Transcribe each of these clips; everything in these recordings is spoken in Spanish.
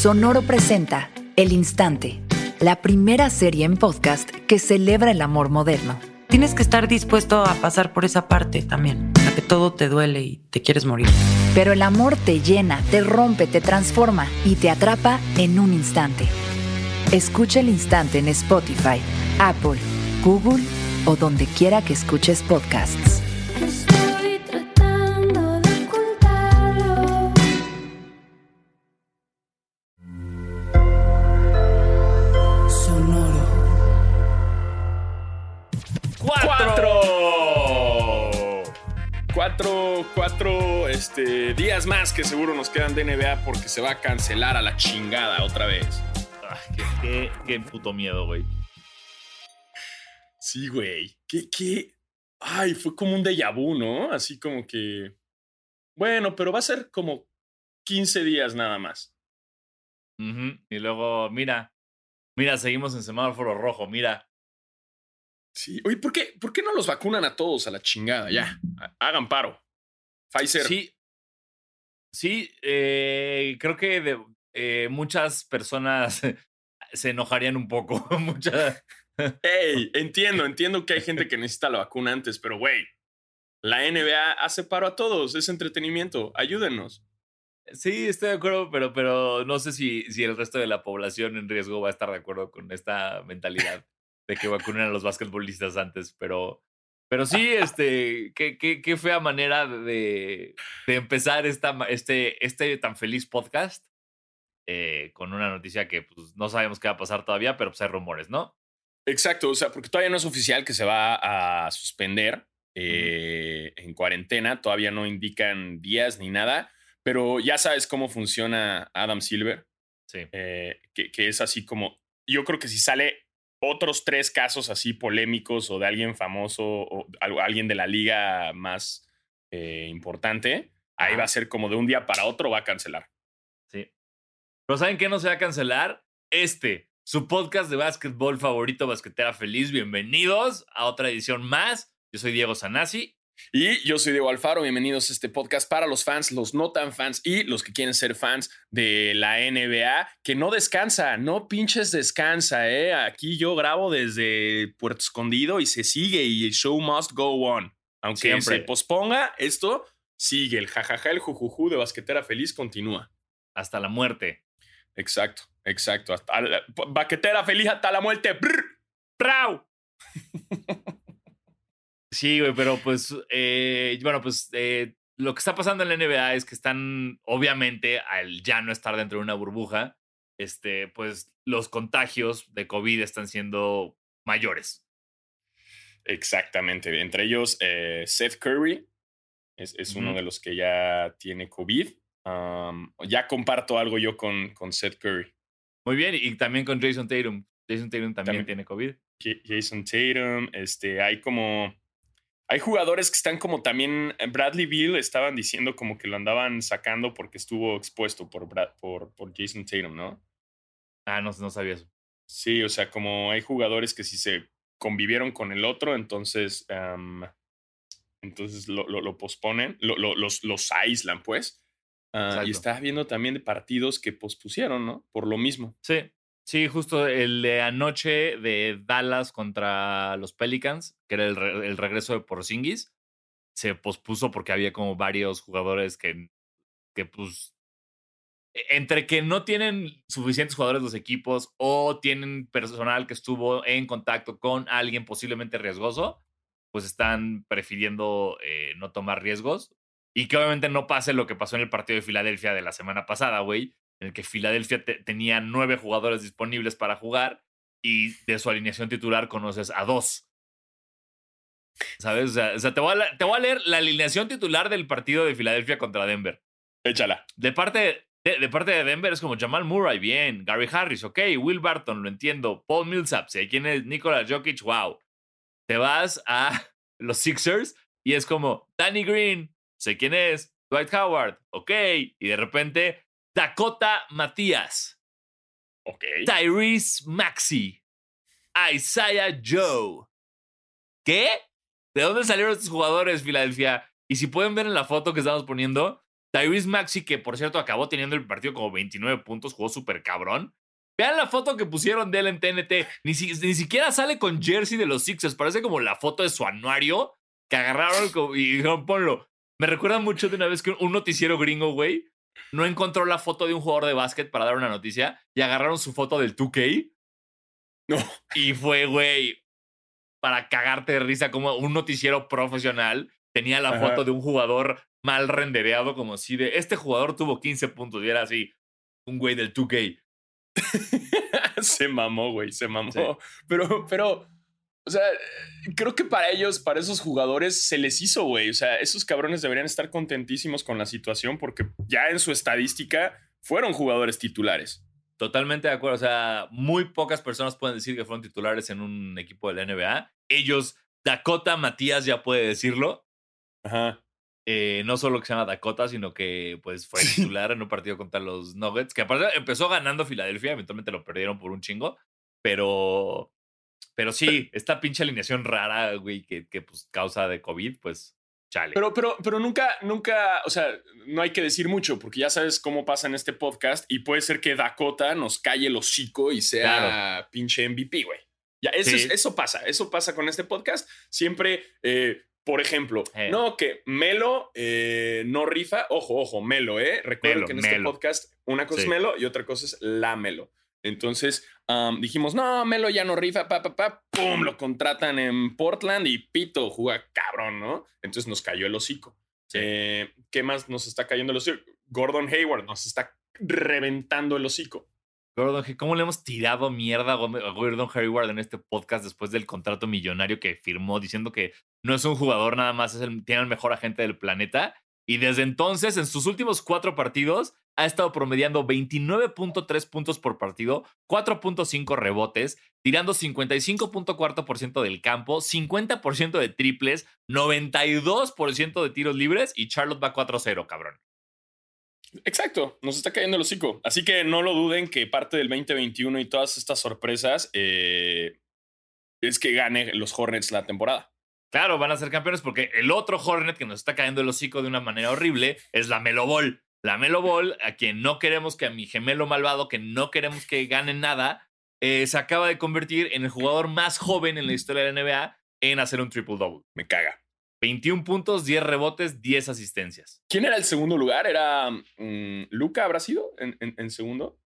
Sonoro presenta El Instante, la primera serie en podcast que celebra el amor moderno. Tienes que estar dispuesto a pasar por esa parte también, a que todo te duele y te quieres morir. Pero el amor te llena, te rompe, te transforma y te atrapa en un instante. Escucha el instante en Spotify, Apple, Google o donde quiera que escuches podcasts. Cuatro, cuatro este, días más que seguro nos quedan de NBA porque se va a cancelar a la chingada otra vez. Qué, qué, qué puto miedo, güey. Sí, güey. ¿Qué, qué? Ay, fue como un déjà vu, ¿no? Así como que. Bueno, pero va a ser como 15 días nada más. Y luego, mira, mira, seguimos en semáforo rojo, mira. Sí. Oye, ¿por qué, ¿por qué no los vacunan a todos a la chingada? Ya, ha- hagan paro. Pfizer. Sí, sí, eh, creo que de- eh, muchas personas se enojarían un poco. Muchas. Ey, entiendo, entiendo que hay gente que necesita la vacuna antes, pero güey, la NBA hace paro a todos, es entretenimiento, ayúdenos. Sí, estoy de acuerdo, pero, pero no sé si, si el resto de la población en riesgo va a estar de acuerdo con esta mentalidad de que vacunen a los basquetbolistas antes, pero, pero sí, este, qué, qué, qué fea manera de, de empezar esta, este, este tan feliz podcast eh, con una noticia que pues, no sabemos qué va a pasar todavía, pero pues hay rumores, ¿no? Exacto, o sea, porque todavía no es oficial que se va a suspender eh, en cuarentena, todavía no indican días ni nada, pero ya sabes cómo funciona Adam Silver, Sí. eh, que, que es así como, yo creo que si sale otros tres casos así polémicos o de alguien famoso o alguien de la liga más eh, importante, ahí va a ser como de un día para otro va a cancelar. Sí. Pero ¿saben qué no se va a cancelar? Este, su podcast de básquetbol favorito, Basquetera Feliz. Bienvenidos a otra edición más. Yo soy Diego Sanasi. Y yo soy Diego Alfaro, bienvenidos a este podcast para los fans, los no tan fans y los que quieren ser fans de la NBA, que no descansa, no pinches descansa, ¿eh? Aquí yo grabo desde Puerto Escondido y se sigue y el show must go on. Aunque Siempre. se posponga, esto sigue, el jajaja, el jujuju de Basquetera Feliz continúa. Hasta la muerte. Exacto, exacto. Hasta la- Basquetera Feliz hasta la muerte. ¡Prau! Sí, güey, pero pues, eh, bueno, pues eh, lo que está pasando en la NBA es que están, obviamente, al ya no estar dentro de una burbuja, este, pues los contagios de COVID están siendo mayores. Exactamente. Entre ellos, eh, Seth Curry es, es uno de los que ya tiene COVID. Um, ya comparto algo yo con, con Seth Curry. Muy bien, y también con Jason Tatum. Jason Tatum también, También. tiene COVID. Jason Tatum, este, hay como. Hay jugadores que están como también. eh, Bradley Bill estaban diciendo como que lo andaban sacando porque estuvo expuesto por, Brad- por, por Jason Tatum, ¿no? Ah, no, no sabía eso. Sí, o sea, como hay jugadores que si se convivieron con el otro, entonces, am, entonces lo, lo- lo posponen, lo- lo- los, los aíslan, pues. Exacto. y estás viendo también de partidos que pospusieron, ¿no? Por lo mismo. Sí, sí, justo el de anoche de Dallas contra los Pelicans, que era el, re- el regreso de Porzingis, se pospuso porque había como varios jugadores que, que pues, e- entre que no tienen suficientes jugadores los equipos o tienen personal que estuvo en contacto con alguien posiblemente riesgoso, pues están prefiriendo eh, no tomar riesgos. Y que obviamente no pase lo que pasó en el partido de Filadelfia de la semana pasada, güey, en el que Filadelfia te- tenía nueve jugadores disponibles para jugar y de su alineación titular conoces a dos. ¿Sabes? O sea, o sea, te, voy a, la- te voy a leer la alineación titular del partido de Filadelfia contra Denver. Échala. De parte de, de parte de Denver es como Jamal Murray, bien. Gary Harris, ok. Will Barton, lo entiendo. Paul Millsap, sé quién es. Nikola Jokic, wow. Te vas a los Sixers y es como Danny Green, sé quién es. Dwight Howard, ok. Y de repente Dakota Matías, Ok. Tyrese Maxey, Isaiah Joe. ¿Qué? ¿De dónde salieron estos jugadores, Filadelfia? Y si pueden ver en la foto que estamos poniendo, Tyrese Maxi, que por cierto acabó teniendo el partido como 29 puntos, jugó súper cabrón. Vean la foto que pusieron de él en TNT. Ni, si- ni siquiera sale con jersey de los Sixers. Parece como la foto de su anuario que agarraron y dijeron, ponlo. Me recuerda mucho de una vez que un noticiero gringo, güey, no encontró la foto de un jugador de básquet para dar una noticia y agarraron su foto del 2K. No. Y fue, güey, para cagarte de risa como un noticiero profesional tenía la Ajá. foto de un jugador mal rendereado como si de este jugador tuvo 15 puntos y era así un güey del 2K. se mamó, güey, se mamó. Sí. Pero, pero, o sea, creo que para ellos, para esos jugadores, se les hizo, güey. O sea, esos cabrones deberían estar contentísimos con la situación porque ya en su estadística fueron jugadores titulares. Totalmente de acuerdo. O sea, muy pocas personas pueden decir que fueron titulares en un equipo de la NBA. Ellos, Dakota Matías ya puede decirlo. Ajá. Eh, no solo que se llama Dakota, sino que pues fue titular en un partido contra los Nuggets, que aparte empezó ganando Filadelfia, eventualmente lo perdieron por un chingo, pero, pero sí, esta pinche alineación rara, güey, que, que pues causa de COVID, pues chale. Pero, pero, pero nunca, nunca, o sea, no hay que decir mucho porque ya sabes cómo pasa en este podcast y puede ser que Dakota nos calle el hocico y sea pinche MVP, güey. Ya, eso, Sí. es- eso pasa, eso pasa con este podcast. Siempre, eh, por ejemplo, Eh. no, que Melo eh, no rifa. Ojo, ojo, Melo, ¿eh? Recuerden que en este Melo. podcast una cosa Sí. es Melo y otra cosa es la Melo. Entonces dijimos, no, Melo ya no rifa, pa, pa, pa, pum, lo contratan en Portland y pito, juega cabrón, ¿no? Entonces nos cayó el hocico. Eh, ¿Qué más nos está cayendo el hocico? Gordon Hayward nos está reventando el hocico. Gordon, ¿cómo le hemos tirado mierda a Gordon Hayward en este podcast después del contrato millonario que firmó diciendo que no es un jugador nada más, es el, tiene el mejor agente del planeta? Y desde entonces, en sus últimos cuatro partidos, ha estado promediando 29.3 puntos por partido, 4.5 rebotes, tirando 55.4% del campo, 50% de triples, 92% de tiros libres y Charlotte va 4-0, cabrón. Exacto, nos está cayendo el hocico. Así que no lo duden que parte del 2021 y todas estas sorpresas eh, es que gane los Hornets la temporada. Claro, van a ser campeones porque el otro Hornet que nos está cayendo el hocico de una manera horrible es la Melo Ball. La Melo Ball, a quien no queremos que a mi gemelo malvado, que no queremos que gane nada, eh, se acaba de convertir en el jugador más joven en la historia de la NBA en hacer un triple-double. Me caga. 21 puntos, 10 rebotes, 10 asistencias. ¿Quién era el segundo lugar? ¿Era mm, Luca? ¿Habrá sido en, en- en segundo?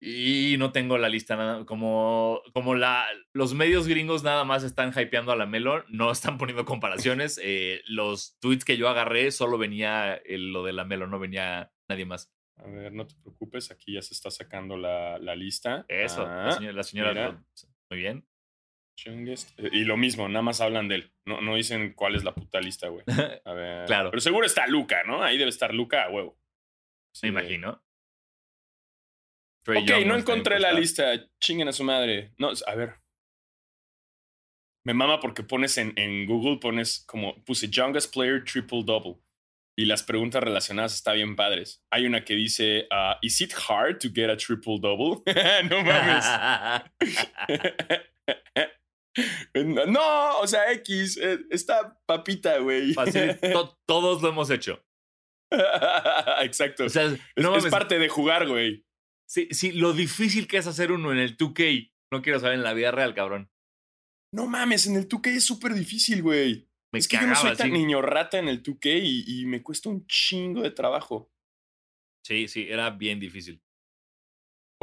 Y no tengo la lista nada. Como, como la, los medios gringos nada más están hypeando a la Melo, no están poniendo comparaciones. Eh, los tweets que yo agarré solo venía el- lo de la Melo, no venía nadie más. A ver, no te preocupes, aquí ya se está sacando la, la lista. Eso, Ah, la señora, la señora muy bien. Eh, Y lo mismo, nada más hablan de él. No, no dicen cuál es la puta lista, güey. A ver. Claro. Pero seguro está Luca, ¿no? Ahí debe estar Luca a huevo. Sí, Me imagino. Trae Ok, Young no encontré la lista. Chinguen a su madre. No, a ver. Me mama porque pones en, en Google, pones como, puse youngest player triple double. Y las preguntas relacionadas están bien padres. Hay una que dice, ah, ¿Is it hard to get a triple double? no mames. no, o sea, X. eh, Está papita, güey. To- todos lo hemos hecho. Exacto. O sea, es, no es mames, parte de jugar, güey. Sí, sí, lo difícil que es hacer uno en el 2K, no quiero saber en la vida real, cabrón. No mames, en el 2K es súper difícil, güey. Me es que yo no soy tan sí. niño rata en el 2K y, y me cuesta un chingo de trabajo. Sí, sí, era bien difícil.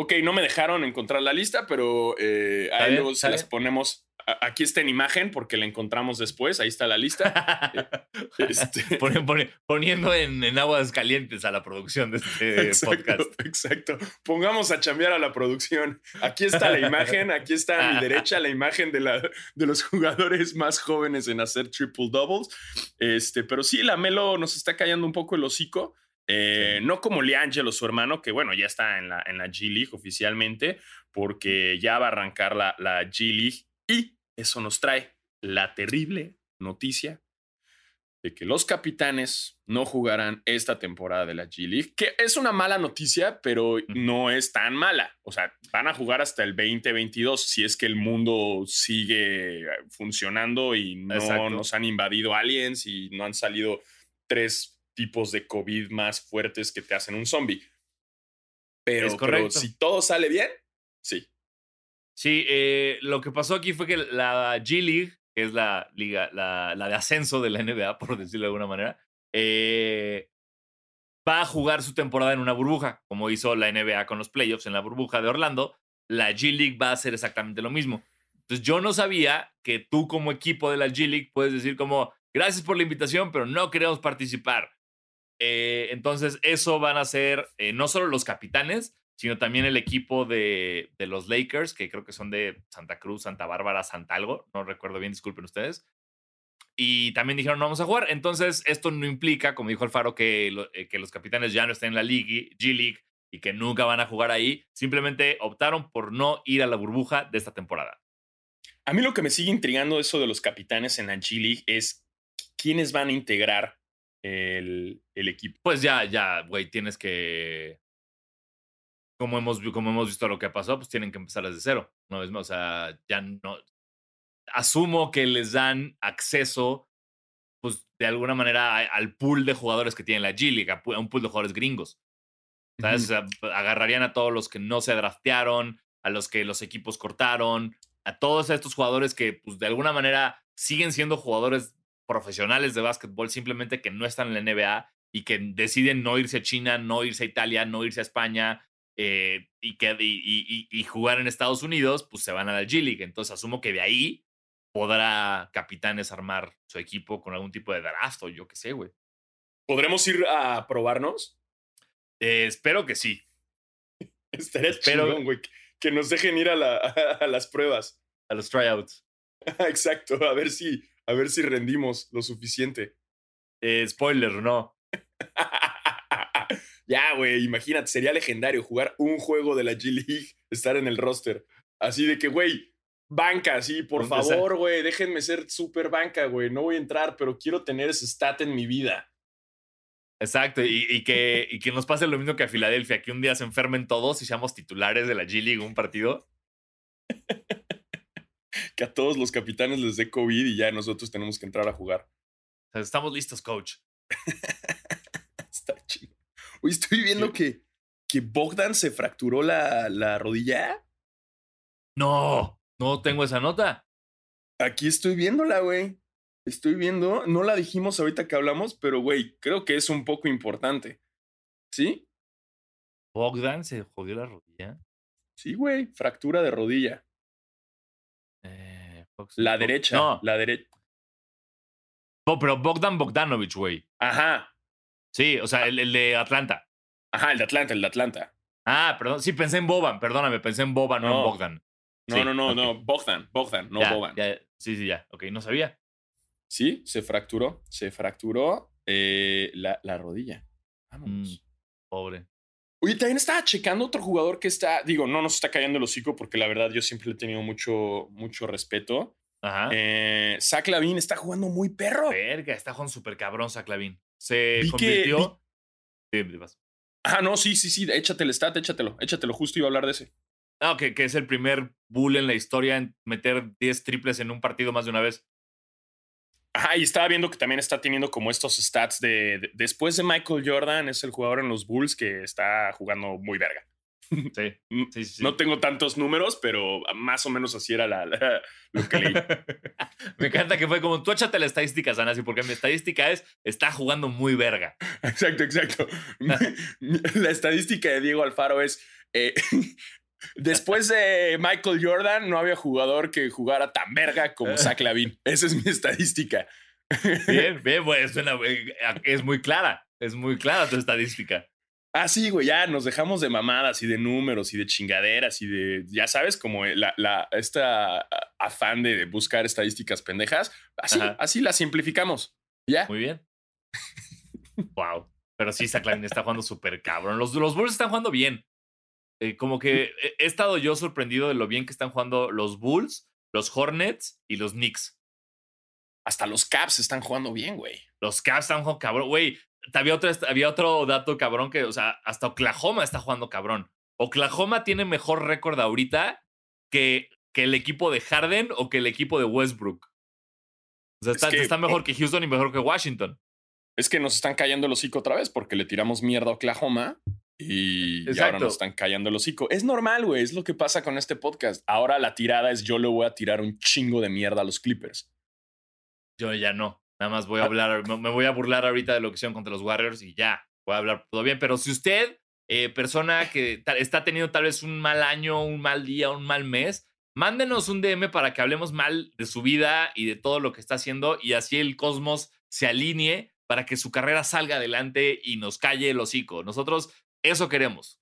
Ok, no me dejaron encontrar la lista, pero eh, ahí bien, luego está se las bien. ponemos. Aquí está en imagen porque la encontramos después. Ahí está la lista. Este- poniendo en, en aguas calientes a la producción de este exacto, podcast. exacto. Pongamos a chambear a la producción. Aquí está la imagen. Aquí está a mi derecha la imagen de, la, de los jugadores más jóvenes en hacer triple doubles. Este, pero sí, la Melo nos está callando un poco el hocico. Eh, No como Liangelo, su hermano, que bueno, ya está en la, en la G League oficialmente, porque ya va a arrancar la, la G League. Y eso nos trae la terrible noticia de que los capitanes no jugarán esta temporada de la G League, que es una mala noticia, pero no es tan mala. O sea, van a jugar hasta el 2022 si es que el mundo sigue funcionando y no Exacto. nos han invadido aliens y no han salido tres tipos de COVID más fuertes que te hacen un zombie. Pero, Es pero correcto. si todo sale bien, sí. Sí, eh, lo que pasó aquí fue que la G League, que es la liga, la, la de ascenso de la NBA, por decirlo de alguna manera, eh, va a jugar su temporada en una burbuja, como hizo la NBA con los playoffs en la burbuja de Orlando. La G League va a hacer exactamente lo mismo. Entonces yo no sabía que tú como equipo de la G League puedes decir como, gracias por la invitación, pero no queremos participar. Eh, entonces eso van a ser eh, no solo los capitanes, sino también el equipo de, los Lakers, que creo que son de Santa Cruz, Santa Bárbara, Santa Algo, no recuerdo bien, disculpen ustedes. Y también dijeron, no vamos a jugar. Entonces, esto no implica, como dijo Alfaro, que, eh, que los capitanes ya no estén en la G League y que nunca van a jugar ahí. Simplemente optaron por no ir a la burbuja de esta temporada. A mí lo que me sigue intrigando eso de los capitanes en la G League es quiénes van a integrar el, el equipo. Pues ya, ya, güey, tienes que. Como hemos, como hemos visto lo que pasó, pues tienen que empezar desde cero. Una vez más, o sea, ya no. Asumo que les dan acceso, pues de alguna manera, al pool de jugadores que tiene la G League, a un pool de jugadores gringos. ¿Sabes? O sea, agarrarían a todos los que no se draftearon, a los que los equipos cortaron, a todos estos jugadores que, pues, de alguna manera siguen siendo jugadores profesionales de básquetbol, simplemente que no están en la NBA y que deciden no irse a China, no irse a Italia, no irse a España eh, y, que, y, y- y- y jugar en Estados Unidos, pues se van a la G League. Entonces asumo que de ahí podrá Capitanes armar su equipo con algún tipo de draft o yo qué sé, güey. ¿Podremos ir a probarnos? Eh, espero que sí. Estaría Espero- chingón, güey. que- Que nos dejen ir a, la- a las pruebas. A los tryouts. Exacto, a ver si, a ver si rendimos lo suficiente. Eh, spoiler, no. ya, güey, imagínate, sería legendario jugar un juego de la G League, estar en el roster. Así de que, güey, banca, sí, por favor, güey, déjenme ser super banca, güey. No voy a entrar, pero quiero tener ese stat en mi vida. Exacto, y, y que, y que nos pase lo mismo que a Filadelfia, que un día se enfermen todos y seamos titulares de la G League un partido. Que a todos los capitanes les dé COVID y ya nosotros tenemos que entrar a jugar. Estamos listos, coach. Está chido. Hoy estoy viendo Sí. que, que Bogdan se fracturó la, la rodilla. No, no tengo esa nota. Aquí estoy viéndola, güey. Estoy viendo, no la dijimos ahorita que hablamos, pero güey, creo que es un poco importante. ¿Sí? Bogdan se jodió la rodilla. Sí, güey, fractura de rodilla. Eh, Fox- La derecha, No, la derecha. no, pero Bogdan Bogdanovich, güey. Ajá, Sí, o sea, el, el de Atlanta. ajá, el de Atlanta, el de Atlanta. Ah, perdón. Sí, pensé en Boban, perdóname, pensé en Boban, no, No. en Bogdan. No, Sí, no, no, no, Bogdan, Bogdan, no Ya, Boban. ya, sí, sí, ya. Ok, no sabía. Sí, se fracturó, se fracturó eh, la, la rodilla. Vámonos. Pobre. Oye, también estaba checando otro jugador que está, digo, no nos está cayendo el hocico porque la verdad yo siempre le he tenido mucho, mucho respeto. Ajá. Eh, Zach Lavin está jugando muy perro. Verga, está Juan super cabrón, Saclavín. Se Vi que- convirtió. Sí. Ah, no, sí, sí, sí, échate el stat, échatelo, échatelo, justo iba a hablar de ese. Ah, que, que es el primer bull en la historia en meter 10 triples en un partido más de una vez. Ajá, y estaba viendo que también está teniendo como estos stats de, de- después de Michael Jordan, es el jugador en los Bulls que está jugando muy verga. Sí, sí, sí. sí. No tengo tantos números, pero más o menos así era la, la- lo que leí. Me encanta que fue como tú échate la estadística, Sanasi, porque mi estadística es está jugando muy verga. Exacto, exacto. La estadística de Diego Alfaro es, eh, después de Michael Jordan, no había jugador que jugara tan verga como Zach Lavin. Esa es mi estadística. Bien, bien, pues suena, es muy clara. Es muy clara tu estadística. Ah, sí, güey, ya nos dejamos de mamadas y de números y de chingaderas y de, ya sabes, como la, la, esta afán de buscar estadísticas pendejas. Así, Ajá. así la simplificamos. Ya. Muy bien. wow. Pero sí, Saclavín está jugando súper cabrón. Los, los Bulls están jugando bien. Eh, como que he, estado yo sorprendido de lo bien que están jugando los Bulls, los Hornets y los Knicks. Hasta los Caps están jugando bien, güey. Los Cavs están jugando cabrón. Güey, había otro, había otro dato cabrón que, o sea, hasta Oklahoma está jugando cabrón. Oklahoma tiene mejor récord ahorita que, que el equipo de Harden o que el equipo de Westbrook. O sea, Es está, que- está mejor que Houston y mejor que Washington. Es que nos están callando el hocico otra vez porque le tiramos mierda a Oklahoma y, y ahora nos están callando el hocico. Es normal, güey. Es lo que pasa con este podcast. Ahora la tirada es yo le voy a tirar un chingo de mierda a los Clippers. Yo ya no. Nada más voy a Ah. hablar, me voy a burlar ahorita de lo que hicieron contra los Warriors y ya. Voy a hablar todo bien. Pero si usted, eh, persona que está teniendo tal vez un mal año, un mal día, un mal mes, mándenos un DM para que hablemos mal de su vida y de todo lo que está haciendo y así el cosmos se alinee para que su carrera salga adelante y nos calle el hocico. Nosotros eso queremos.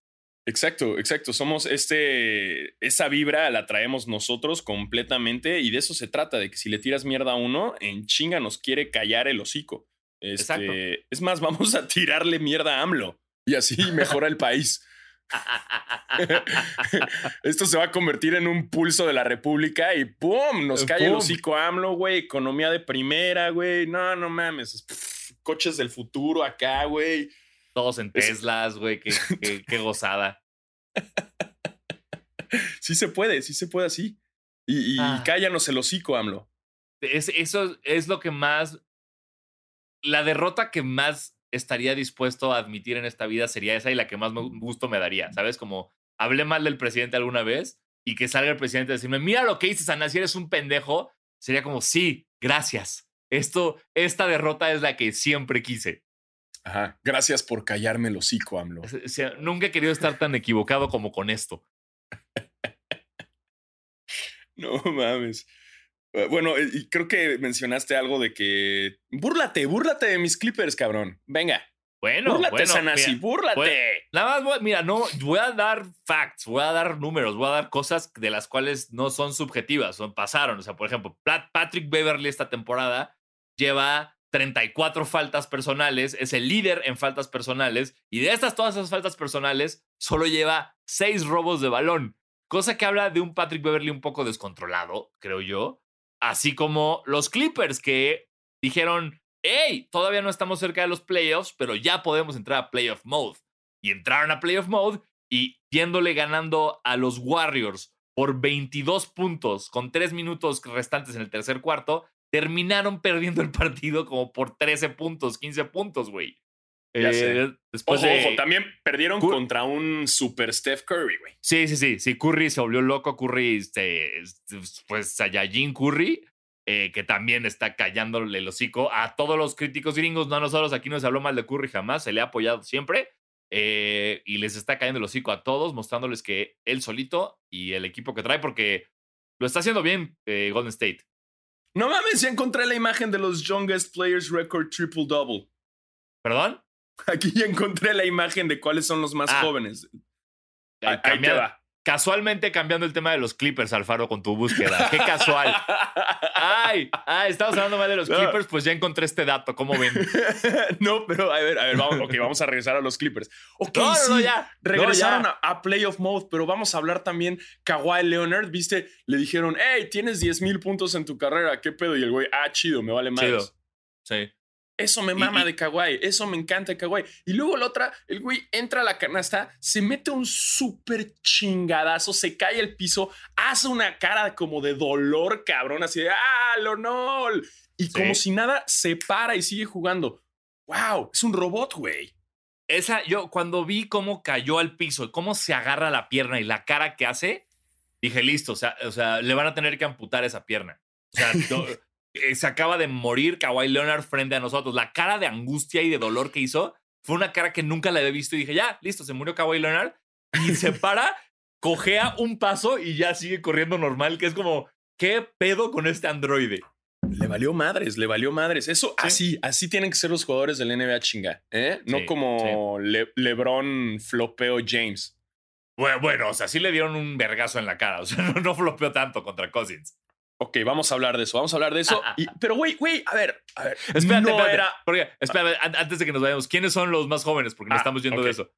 Exacto, exacto. Somos este, esa vibra la traemos nosotros completamente y de eso se trata, de que si le tiras mierda a uno, en chinga nos quiere callar el hocico. Este, Exacto. Es más, vamos a tirarle mierda a AMLO y así mejora el país. Esto se va a convertir en un pulso de la República y ¡pum! Nos Eh, cae el hocico AMLO, güey. Economía de primera, güey. No, no mames. Pff, coches del futuro acá, güey. Todos en Es- Teslas, güey, qué, qué- qué gozada. Sí se puede, sí se puede así. Y, y Ah. cállanos el hocico, AMLO. Es, eso es lo que más. La derrota que más estaría dispuesto a admitir en esta vida sería esa y la que más me- gusto me daría. ¿Sabes? Como hablé mal del presidente alguna vez y que salga el presidente a decirme, mira lo que dices, Ana, si eres un pendejo. Sería como, sí, gracias. Esto, esta derrota es la que siempre quise. Ajá. Gracias por callarme el hocico, AMLO. O sea, nunca he querido estar tan equivocado como con esto. No mames. Eh, Bueno, eh, y creo que mencionaste algo de que. Búrlate, búrlate de mis clippers, cabrón. Venga. Bueno, búrlate, bueno, Sanasi, mira, búrlate. pues, Nada más, voy- mira, no, voy a dar facts, voy a dar números, voy a dar cosas de las cuales no son subjetivas, son pasaron. O sea, por ejemplo, Pat- Patrick Beverly esta temporada lleva 34 faltas personales, es el líder en faltas personales, y de estas todas esas faltas personales, solo lleva 6 robos de balón, cosa que habla de un Patrick Beverly un poco descontrolado, creo yo. Así como los Clippers que dijeron, hey, todavía no estamos cerca de los playoffs, pero ya podemos entrar a playoff mode. Y entraron a playoff mode y yéndole ganando a los Warriors por 22 puntos con 3 minutos restantes en el tercer cuarto, terminaron perdiendo el partido como por 13 puntos, 15 puntos, güey. Eh, después Ojo, de- ojo, también perdieron Cur- contra un super Steph Curry, güey. Sí, sí, sí. Sí, Curry se volvió loco. Curry, este, pues Saiyajin Curry, eh, que también está callándole el hocico a todos los críticos gringos. No a nosotros, aquí no se habló mal de Curry jamás. Se le ha apoyado siempre. eh, y les está cayendo el hocico a todos, mostrándoles que él solito y el equipo que trae, porque lo está haciendo bien Golden State. No mames, ya encontré la imagen de los Youngest Players Record Triple Double. ¿Perdón? Aquí ya encontré la imagen de cuáles son los más Ah. jóvenes. Ahí- ahí te cambia- va. Casualmente cambiando el tema de los Clippers, Alfaro, con tu búsqueda. Qué casual. Ay, ay, estamos hablando mal de los No. Clippers, pues ya encontré este dato. ¿Cómo ven? no, pero a ver, a ver, vamos, ok, vamos a regresar a los Clippers. Ok, No, sí, no, ya. Regresaron ya. a, a playoff mode, pero vamos a hablar también Kawhi Leonard, ¿viste? Le dijeron, hey, tienes 10 mil puntos en tu carrera, ¿qué pedo? Y el güey, ah, chido, me vale más. Chido. Sí. Eso me Y- mama y- de Kawhi, eso me encanta de Kawhi. Y luego la otra, el güey entra a la canasta, se mete un súper chingadazo, se cae al piso, hace una cara como de dolor, cabrón, así de, ah, Lonol. Y Sí. como si nada, se para y sigue jugando. Wow, es un robot, güey. Esa, yo cuando vi cómo cayó al piso y cómo se agarra la pierna y la cara que hace, dije, listo, o sea, o sea le van a tener que amputar esa pierna. O sea, no, eh, se acaba de morir Kawhi Leonard frente a nosotros. La cara de angustia y de dolor que hizo fue una cara que nunca la había visto y dije, ya, listo, se murió Kawhi Leonard. Y se para, cojea un paso y ya sigue corriendo normal, que es como, ¿qué pedo con este androide? Le valió madres, le valió madres. Eso así, así tienen que ser los jugadores del NBA chinga, ¿eh? No Sí, como Le- LeBron flopeo James. Bueno, bueno, o sea, sí le dieron un vergazo en la cara. O sea, no, no flopeó tanto contra Cousins. Ok, vamos a hablar de eso, vamos a hablar de eso. Y- pero, güey, güey, a ver, a ver. Espérate, no espérate. era. Porque, espérate, an- antes de que nos vayamos, ¿quiénes son los más jóvenes? Porque nos Ah, estamos yendo de eso.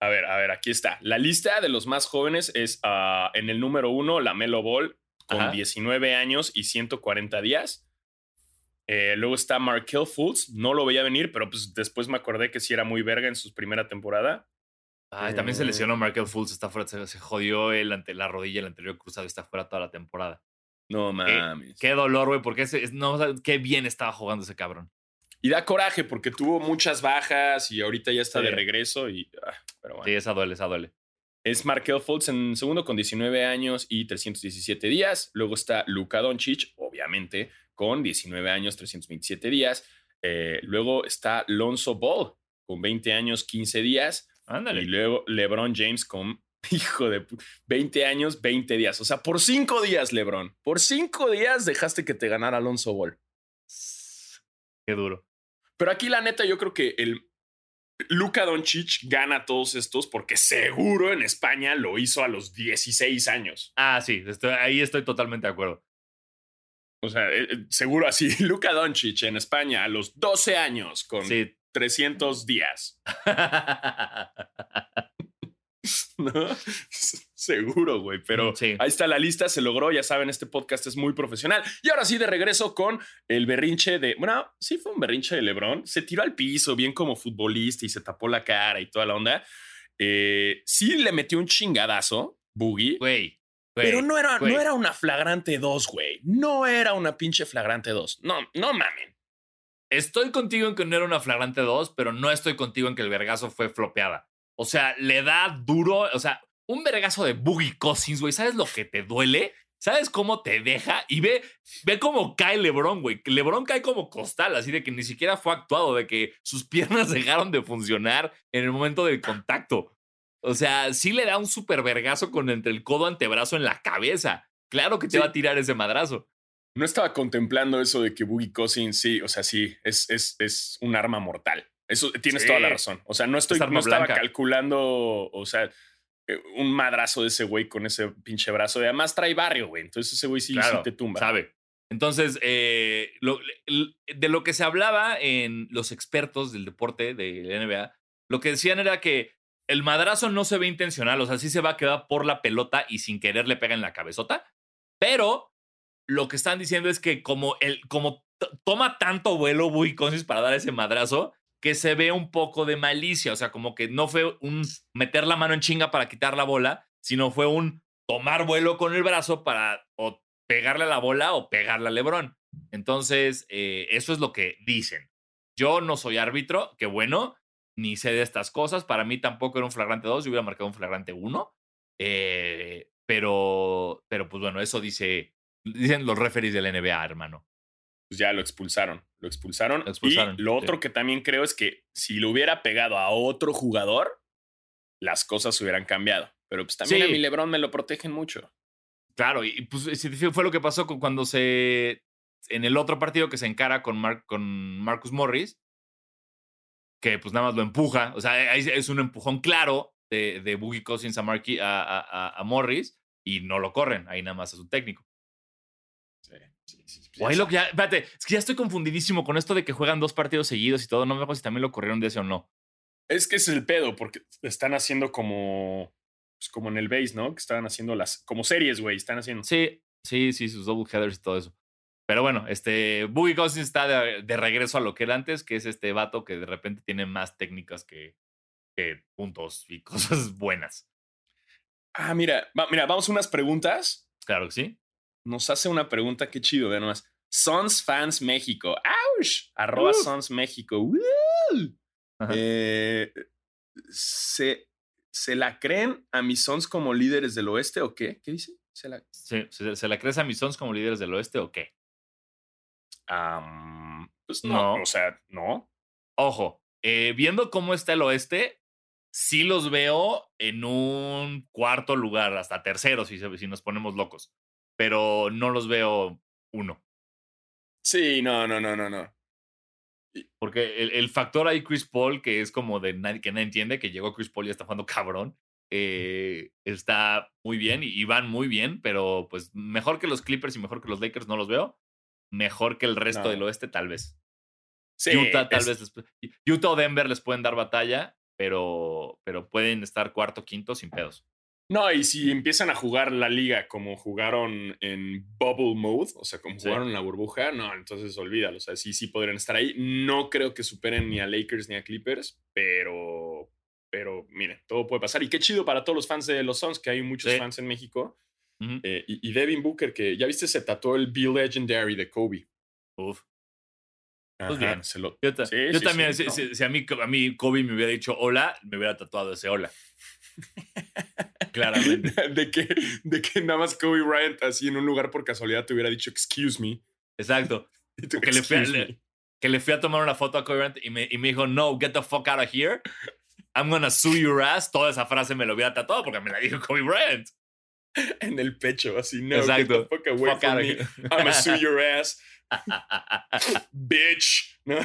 A ver, a ver, aquí está. La lista de los más jóvenes es ah, en el número uno, la Melo Ball, con Ajá. 19 años y 140 días. Eh, luego está Markel Fultz, no lo veía venir, pero pues después me acordé que sí era muy verga en su primera temporada. Ay, también se Eh. lesionó Markel Fultz, está fuera, se, se jodió el ante, la rodilla, el anterior cruzado, y está fuera toda la temporada. No mames. Qué dolor, güey, porque ese, no, qué bien estaba jugando ese cabrón. Y da coraje porque tuvo muchas bajas y ahorita ya está Sí. de regreso. Y, ah, pero bueno. Sí, esa duele, esa duele. Es Markel Fultz en segundo con 19 años y 317 días. Luego está Luka Doncic, obviamente, con 19 años, 327 días. Eh, luego está Lonzo Ball con 20 años, 15 días. Ándale. Y luego LeBron James con, hijo de, pu- 20 años, 20 días. O sea, por 5 días, LeBron. Por 5 días dejaste que te ganara Alonso Ball. Qué duro. Pero aquí, la neta, yo creo que el Luka Doncic gana todos estos porque seguro en España lo hizo a los 16 años. Ah, sí, estoy- ahí estoy totalmente de acuerdo. O sea, eh, eh, seguro así. Luka Doncic en España a los 12 años con Sí. 300 días. ¿no? Seguro, güey. Pero Sí. ahí está la lista, se logró. Ya saben, este podcast es muy profesional. Y ahora sí, de regreso con el berrinche de. Bueno, sí fue un berrinche de LeBron. Se tiró al piso, bien como futbolista, y se tapó la cara y toda la onda. Eh, sí le metió un chingadazo, Boogie. Güey. Pero no era, no era una flagrante 2, güey. No era una pinche flagrante 2. No, no mamen. Estoy contigo en que no era una flagrante 2, pero no estoy contigo en que el vergazo fue flopeada. O sea, le da duro. O sea, un vergazo de Boogie Cousins, güey. ¿Sabes lo que te duele? ¿Sabes cómo te deja? Y ve, ve cómo cae LeBron, güey. LeBron cae como costal, así de que ni siquiera fue actuado, de que sus piernas dejaron de funcionar en el momento del contacto. O sea, sí le da un super vergazo con entre el codo antebrazo en la cabeza. Claro que te Sí. va a tirar ese madrazo. No estaba contemplando eso de que Boogie Cousins, sí, o sea, sí, es, es, es un arma mortal. Eso tienes Sí. toda la razón. O sea, no estoy, no estaba blanca. calculando, o sea, eh, un madrazo de ese güey con ese pinche brazo. Y además trae barrio, güey. Entonces ese güey sí, Claro, sí te tumba. Sabe. Entonces, eh, lo- de lo que se hablaba en los expertos del deporte de la NBA, lo que decían era que el madrazo no se ve intencional, o sea, sí se va a quedar por la pelota y sin querer le pega en la cabezota, pero lo que están diciendo es que como, el, como toma tanto vuelo Bui Cousins para dar ese madrazo, que se ve un poco de malicia, o sea, como que no fue un meter la mano en chinga para quitar la bola, sino fue un tomar vuelo con el brazo para o pegarle a la bola o pegarle a Lebron. Entonces, eh, eso es lo que dicen. Yo no soy árbitro, que bueno, ni sé de estas cosas. Para mí tampoco era un flagrante 2, yo hubiera marcado un flagrante 1. Eh, pero, pero pues bueno, eso dice, dicen los referees del NBA, hermano. Pues ya lo expulsaron. Lo expulsaron. Lo expulsaron, y lo sí. otro que también creo es que si lo hubiera pegado a otro jugador, las cosas hubieran cambiado. Pero pues también Sí. a mi Lebron me lo protegen mucho. Claro, y pues fue lo que pasó cuando se. En el otro partido que se encara con, Mar- con Marcus Morris, que pues nada más lo empuja. O sea, es un empujón claro de, de Boogie Cousins a, Marqui- a, a- a- a Morris y no lo corren. Ahí nada más es un técnico. O ahí lo que ya, espérate, es que ya estoy confundidísimo con esto de que juegan dos partidos seguidos y todo. No me acuerdo si también lo corrieron de ese o no. Es que es el pedo, porque están haciendo como. Pues como en el base, ¿no? Que estaban haciendo las. Como series, güey. Están haciendo. Sí, sí, sí, sus double headers y todo eso. Pero bueno, este Boogie Cousins está de, de regreso a lo que era antes, que es este vato que de repente tiene más técnicas que, que puntos y cosas buenas. Ah, mira, va- mira, vamos a unas preguntas. Claro que sí. Nos hace una pregunta, qué chido, ve nomás. Sons Fans México. ¡Auch! Arroba. Sons México. Eh, ¿se, ¿Se la creen a mis Sons como líderes del oeste o qué? ¿Qué dice? ¿Se la, Sí, ¿Se, se la crees a mis Sons como líderes del oeste o qué? Pues no, No. o sea, no. Ojo, eh, viendo cómo está el oeste, sí los veo en un cuarto lugar, hasta tercero, si, si nos ponemos locos. Pero no los veo uno. Sí, no, no, no, no, no. Porque el, el factor ahí Chris Paul, que es como de nadie que nadie entiende, que llegó Chris Paul y está jugando cabrón, eh, está muy bien y, y van muy bien, pero pues mejor que los Clippers y mejor que los Lakers no los veo. Mejor que el resto No. del oeste, tal vez. Sí, Utah, tal es- vez. les Utah o Denver les pueden dar batalla, pero, pero pueden estar cuarto, quinto sin pedos. No, y si empiezan a jugar la liga como jugaron en Bubble Mode, o sea, como Sí. jugaron en la burbuja, no, entonces olvídalo. O sea, sí, sí podrían estar ahí. No creo que superen ni a Lakers ni a Clippers, pero, pero miren, todo puede pasar. Y qué chido para todos los fans de los Suns, que hay muchos Sí. fans en México. Eh, y, y Devin Booker, que ya viste, se tatuó el Be Legendary de Kobe. Uf. Pues Ajá, bien. se lo- Yo, ta- Sí, yo sí, también, sí, si, no. si- si a, mí, a mí Kobe me hubiera dicho hola, me hubiera tatuado ese hola. Claramente. de, que, de que nada más Kobe Bryant así en un lugar por casualidad te hubiera dicho excuse me. Exacto. Tú, Que le fui. Que le fui a tomar una foto a Kobe Bryant y me, y me dijo, no, get the fuck out of here. I'm gonna sue your ass. Toda esa frase me lo hubiera tatuado porque me la dijo Kobe Bryant. en el pecho, así, no, Exacto. get the fuck away Fuck from me. here. I'm gonna sue your ass, bitch. ¿no?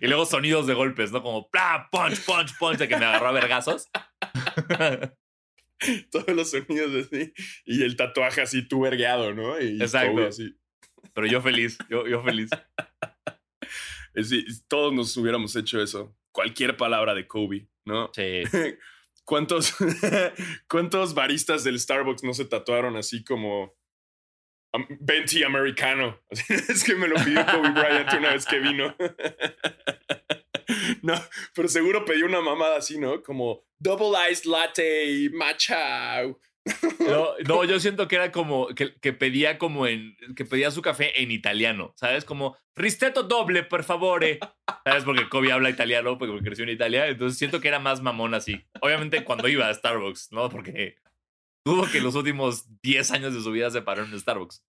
Y luego sonidos de golpes, ¿no? Como ¡pla! punch, punch, punch, de que me agarró a vergazos. Todos los sonidos así. Y el tatuaje así, tú vergueado, ¿no? Y Exacto. Así. Pero yo feliz, yo, yo feliz. Decir, todos nos hubiéramos hecho eso. Cualquier palabra de Kobe, ¿no? Sí. ¿Cuántos, ¿Cuántos baristas del Starbucks no se tatuaron así como Venti americano? Es que me lo pidió Kobe Bryant una vez que vino. No, pero seguro pedí una mamada así, ¿no? Como double iced latte, matcha. No, no, yo siento que era como que, que pedía como en que pedía su café en italiano, ¿sabes? Como ristretto doble, por favore. ¿Sabes? Porque Kobe habla italiano, porque creció en Italia, entonces siento que era más mamón así. Obviamente cuando iba a Starbucks, ¿no? Porque dudo que los últimos 10 años de su vida se paró en Starbucks.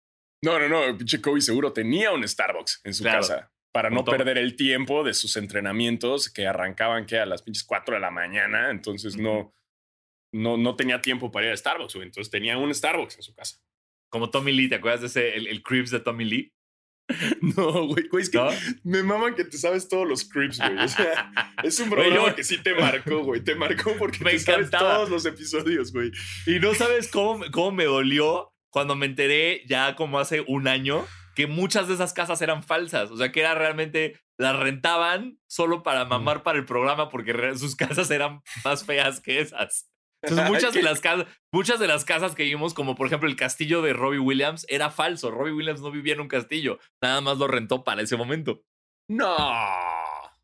No, no, no, pinche Kobe seguro tenía un Starbucks en su Claro. casa para no perder el tiempo de sus entrenamientos que arrancaban que a las pinches 4 de la mañana, entonces no, no, no tenía tiempo para ir a Starbucks, entonces tenía un Starbucks en su casa. Como Tommy Lee, ¿te acuerdas de ese, el, el Cribs de Tommy Lee? No, güey, güey, es que ¿No? me maman que te sabes todos los creeps, güey. O sea, es un Güey, programa yo- que sí te marcó, güey. Te marcó porque Me te sabes todos los episodios, güey. Y no sabes cómo, cómo me dolió cuando me enteré ya como hace un año que muchas de esas casas eran falsas. O sea, que era realmente, las rentaban solo para mamar para el programa porque sus casas eran más feas que esas. Entonces muchas de las casas, muchas de las casas que vimos, como por ejemplo el castillo de Robbie Williams, era falso. Robbie Williams no vivía en un castillo, nada más lo rentó para ese momento. No.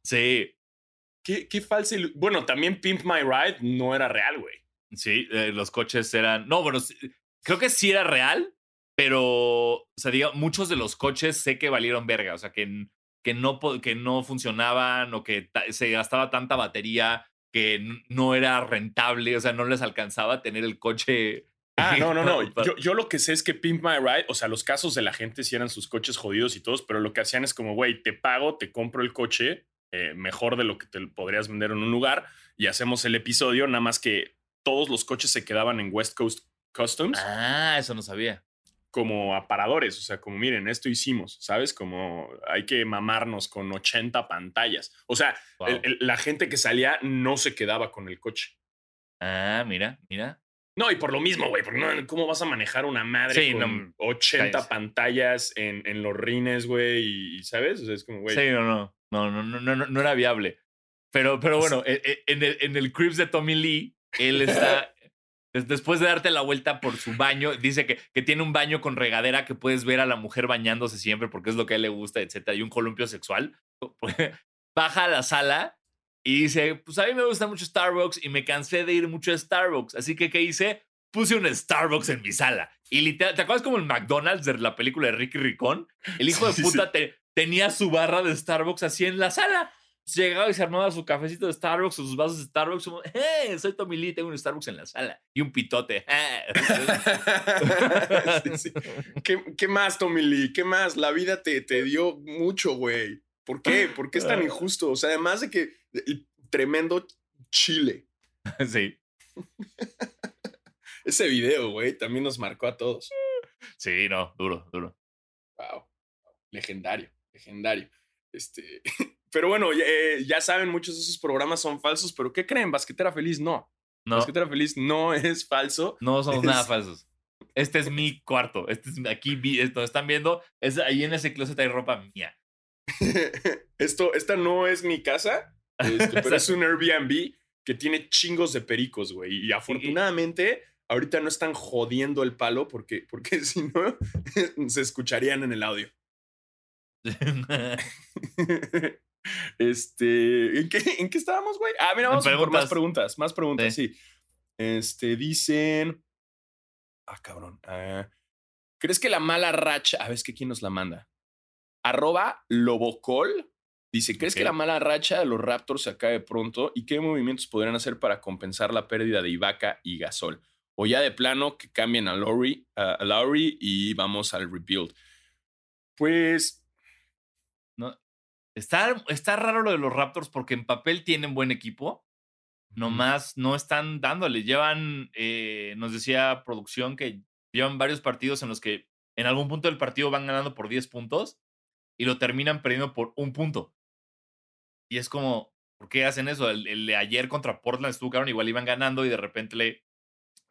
Sí, Qué, qué falsa ilu- Bueno, también Pimp My Ride no era real, güey. Sí, eh, los coches eran. No, bueno, creo que sí era real, pero. O sea, diga, muchos de los coches sé que valieron verga. O sea, que, que, no, que no funcionaban o que se gastaba tanta batería que no era rentable. O sea, no les alcanzaba a tener el coche. Ah, no, no, no. Yo, yo lo que sé es que Pimp My Ride, o sea, los casos de la gente sí eran sus coches jodidos y todos, pero lo que hacían es como, güey, te pago, te compro el coche eh, mejor de lo que te podrías vender en un lugar y hacemos el episodio, nada más que todos los coches se quedaban en West Coast Customs Ah, eso no sabía como aparadores, o sea, como miren, esto hicimos, ¿sabes? Como hay que mamarnos con 80 pantallas. O sea, la gente que salía no se quedaba con el coche. Ah, mira, mira. No, y por lo mismo, güey, porque no, ¿cómo vas a manejar una madre sí, con mm, no, 80 pantallas en, en, los rines, güey? Y, ¿sabes? O sea, es como, güey. Sí, no, no, no, no, no, no, era viable. Pero, pero bueno, e, e, en el, en el Crips de Tommy Lee, él está después de darte la vuelta por su baño, dice que, que tiene un baño con regadera que puedes ver a la mujer bañándose siempre porque es lo que a él le gusta, etcétera, y un columpio sexual. Baja a la sala y dice, pues a mí me gusta mucho Starbucks y me cansé de ir mucho a Starbucks, así que ¿qué hice? Puse un Starbucks en mi sala. Y literal, ¿te acuerdas como el McDonald's de la película de Ricky Ricón? El hijo de Sí, puta te- tenía su barra de Starbucks así en la sala. Llegaba y se armaba su cafecito de Starbucks o sus vasos de Starbucks. Como, ¡eh! Soy Tommy Lee, tengo un Starbucks en la sala. Y un pitote. Sí, sí. ¿Qué, qué más, Tommy Lee? ¿Qué más? La vida te, te dio mucho, güey. ¿Por qué? ¿Por qué es tan injusto? O sea, además de que el tremendo chile. sí, Ese video, güey, también nos marcó a todos. sí, no, duro, duro. Wow. Legendario, legendario. Este, pero bueno, ya, eh, ya saben, muchos de esos programas son falsos, pero ¿qué creen? Basquetera Feliz no. No, Basquetera Feliz no es falso. no somos nada falsos. Este es mi cuarto. Este es aquí, vi- esto están viendo. Es ahí en ese closet hay ropa mía. Esto, esta no es mi casa, este, pero es un Airbnb que tiene chingos de pericos, güey. Y afortunadamente, ahorita no están jodiendo el palo porque, porque si no, se escucharían en el audio. Este, ¿en qué, ¿en qué estábamos, güey? Ah, mira, vamos por más preguntas. más preguntas, sí. Este, dicen, ah, cabrón, ah, ¿crees que la mala racha, a ver, es que quién nos la manda? Arroba Lobocol. Dice, ¿crees que la mala racha de los Raptors se acabe pronto? ¿Y qué movimientos podrían hacer para compensar la pérdida de Ibaka y Gasol? O ya de plano que cambien a Lowry, a Lowry y vamos al rebuild. Pues Está, está raro lo de los Raptors porque en papel tienen buen equipo. Nomás no están dándole. Llevan, eh, nos decía producción que llevan varios partidos en los que en algún punto del partido van ganando por 10 puntos y lo terminan perdiendo por un punto. Y es como, ¿por qué hacen eso? El, el de ayer contra Portland estuvo igual iban ganando y de repente le,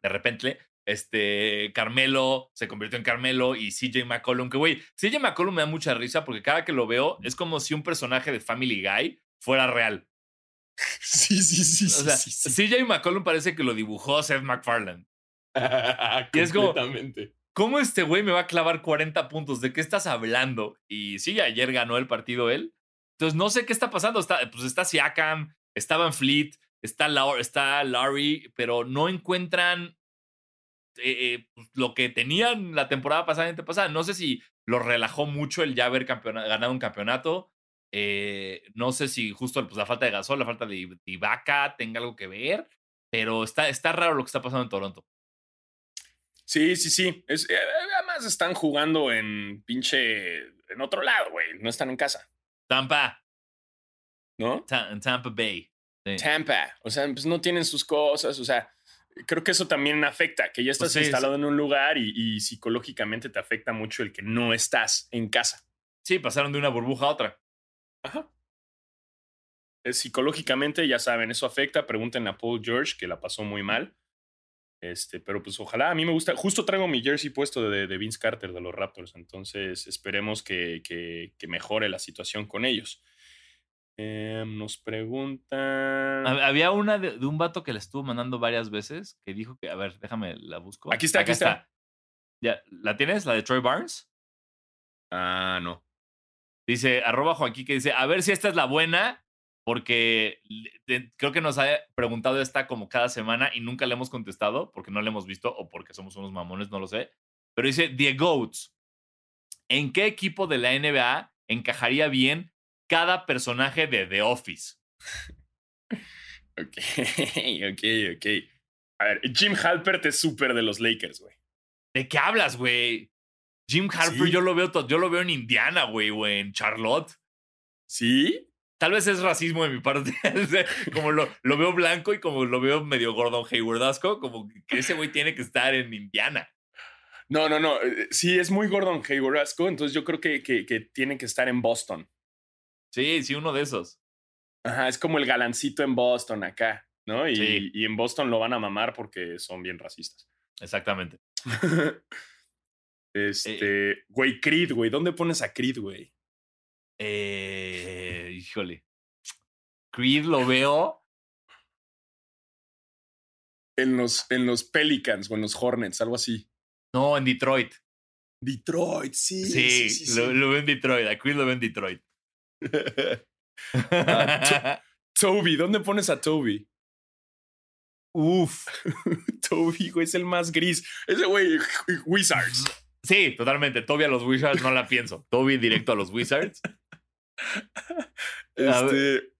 de repente, este, Carmelo se convirtió en Carmelo y CJ McCollum, que güey, CJ McCollum me da mucha risa porque cada que lo veo es como si un personaje de Family Guy fuera real. sí, sí, sí, O sea, sí, sí. CJ McCollum parece que lo dibujó Seth MacFarlane. Y es como-. ¿Cómo este güey me va a clavar 40 puntos? ¿De qué estás hablando? Y sí, ayer ganó el partido él. Entonces no sé qué está pasando. Está, pues está Siakam, está Van Fleet, está, está Larry, pero no encuentran eh, eh, pues, lo que tenían la temporada pasada y antepasada. No sé si lo relajó mucho el ya haber ganado un campeonato. Eh, no sé si justo pues, la falta de Gasol, la falta de, de Ibaka tenga algo que ver. Pero está, está raro lo que está pasando en Toronto. Sí, sí, sí. Es, eh, además están jugando en pinche. En otro lado, güey. No están en casa, Tampa, ¿no? Ta- en Tampa Bay. Sí. Tampa. O sea, pues no tienen sus cosas. O sea, creo que eso también afecta, que ya estás Pues sí, instalado en un lugar y, y psicológicamente te afecta mucho el que no estás en casa. Sí, pasaron de una burbuja a otra. Ajá. Es psicológicamente, ya saben, eso afecta. Pregunten a Paul George, que la pasó muy mal. Este, pero pues ojalá, a mí me gusta. Justo traigo mi jersey puesto de, de Vince Carter de los Raptors. Entonces esperemos que, que- que mejore la situación con ellos. Em, nos preguntan. Hab- Había una de, de un vato que le estuvo mandando varias veces que dijo que, a ver, déjame, la busco. Aquí está, aquí Acá está. Ya, ¿La tienes? ¿La de Troy Barnes? Ah, no. Dice, arroba Joaquín que dice, a ver si esta es la buena, porque le- creo que nos ha preguntado esta como cada semana y nunca le hemos contestado porque no la hemos visto o porque somos unos mamones, no lo sé. Pero dice, The Goats, ¿en qué equipo de la NBA encajaría bien cada personaje de The Office? Ok, ok, ok. A ver, Jim Halpert es súper de los Lakers, güey. ¿De qué hablas, güey? Jim Harper Sí. yo lo veo yo lo veo en Indiana, güey, o en Charlotte. ¿Sí? Tal vez es racismo de mi parte. como lo, lo veo blanco y como lo veo medio Gordon Haywardasco, como que ese güey tiene que estar en Indiana. No, no, no. eh, Sí, es muy Gordon Haywardasco, entonces yo creo que, que, que tiene que estar en Boston. Sí, sí, uno de esos. Ajá, es como el galancito en Boston acá, ¿no? Y, Sí. y en Boston lo van a mamar porque son bien racistas. Exactamente. este, güey, Creed, güey. ¿Dónde pones a Creed, güey? Eh, híjole. Creed lo veo. En los, en los Pelicans o en los Hornets, algo así. No, en Detroit. Detroit, sí. Sí, sí, sí, Lo, sí. lo veo en Detroit. A Creed lo veo en Detroit. Ah, Toby, ¿dónde pones a Toby? Uf. Toby, güey, es el más gris. Ese güey, Wizards. Sí, totalmente. Toby a los Wizards no la pienso. Toby directo a los Wizards. A Este,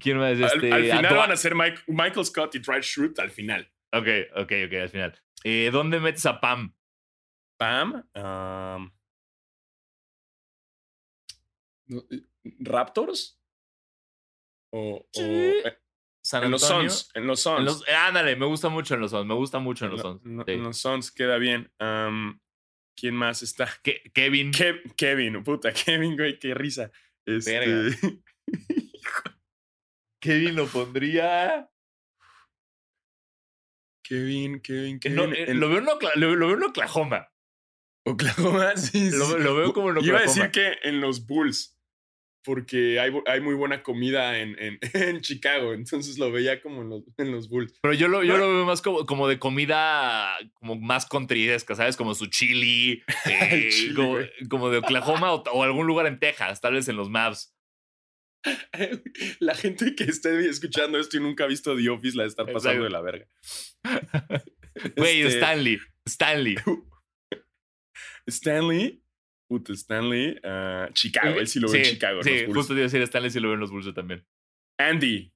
¿Quién más? al, Este, al final van a ser Mike- Michael Scott y Dwight Schrute al final. Ok, ok, ok, al final. Eh, ¿Dónde metes a Pam? Pam. um, ¿Raptors? O, Sí. eh, San en los. Suns. En los Suns. En los- ándale, me gusta mucho en los Suns. Me gusta mucho en los Suns. no, sí. En los Suns queda bien. Um, ¿Quién más está? Ke- Kevin. Kev- Kevin, puta, Kevin, güey, qué risa. Este, Verga. Kevin lo pondría. Kevin, Kevin, Kevin. No, eh, en lo, veo en Ocla- lo, lo veo en Oklahoma. Oklahoma, sí, sí. Lo, lo veo como en Iba a Oklahoma. decir que en los Bulls, porque hay, hay muy buena comida en, en, en Chicago, entonces lo veía como en los, en los Bulls. Pero yo lo, yo lo veo más como, como de comida como más contridesca, ¿sabes? Como su chili, eh, chili, como, de Oklahoma o, o algún lugar en Texas, tal vez en los Mavs. La gente que esté escuchando esto y nunca ha visto The Office la está pasando Exacto. de la verga. Güey, Este, Stanley, Stanley. Stanley. Puta, Stanley. ah, Chicago, él sí lo ve en Chicago. Sí, los Bulls. justo te iba a decir Stanley sí lo ven los Bulls yo también. Andy.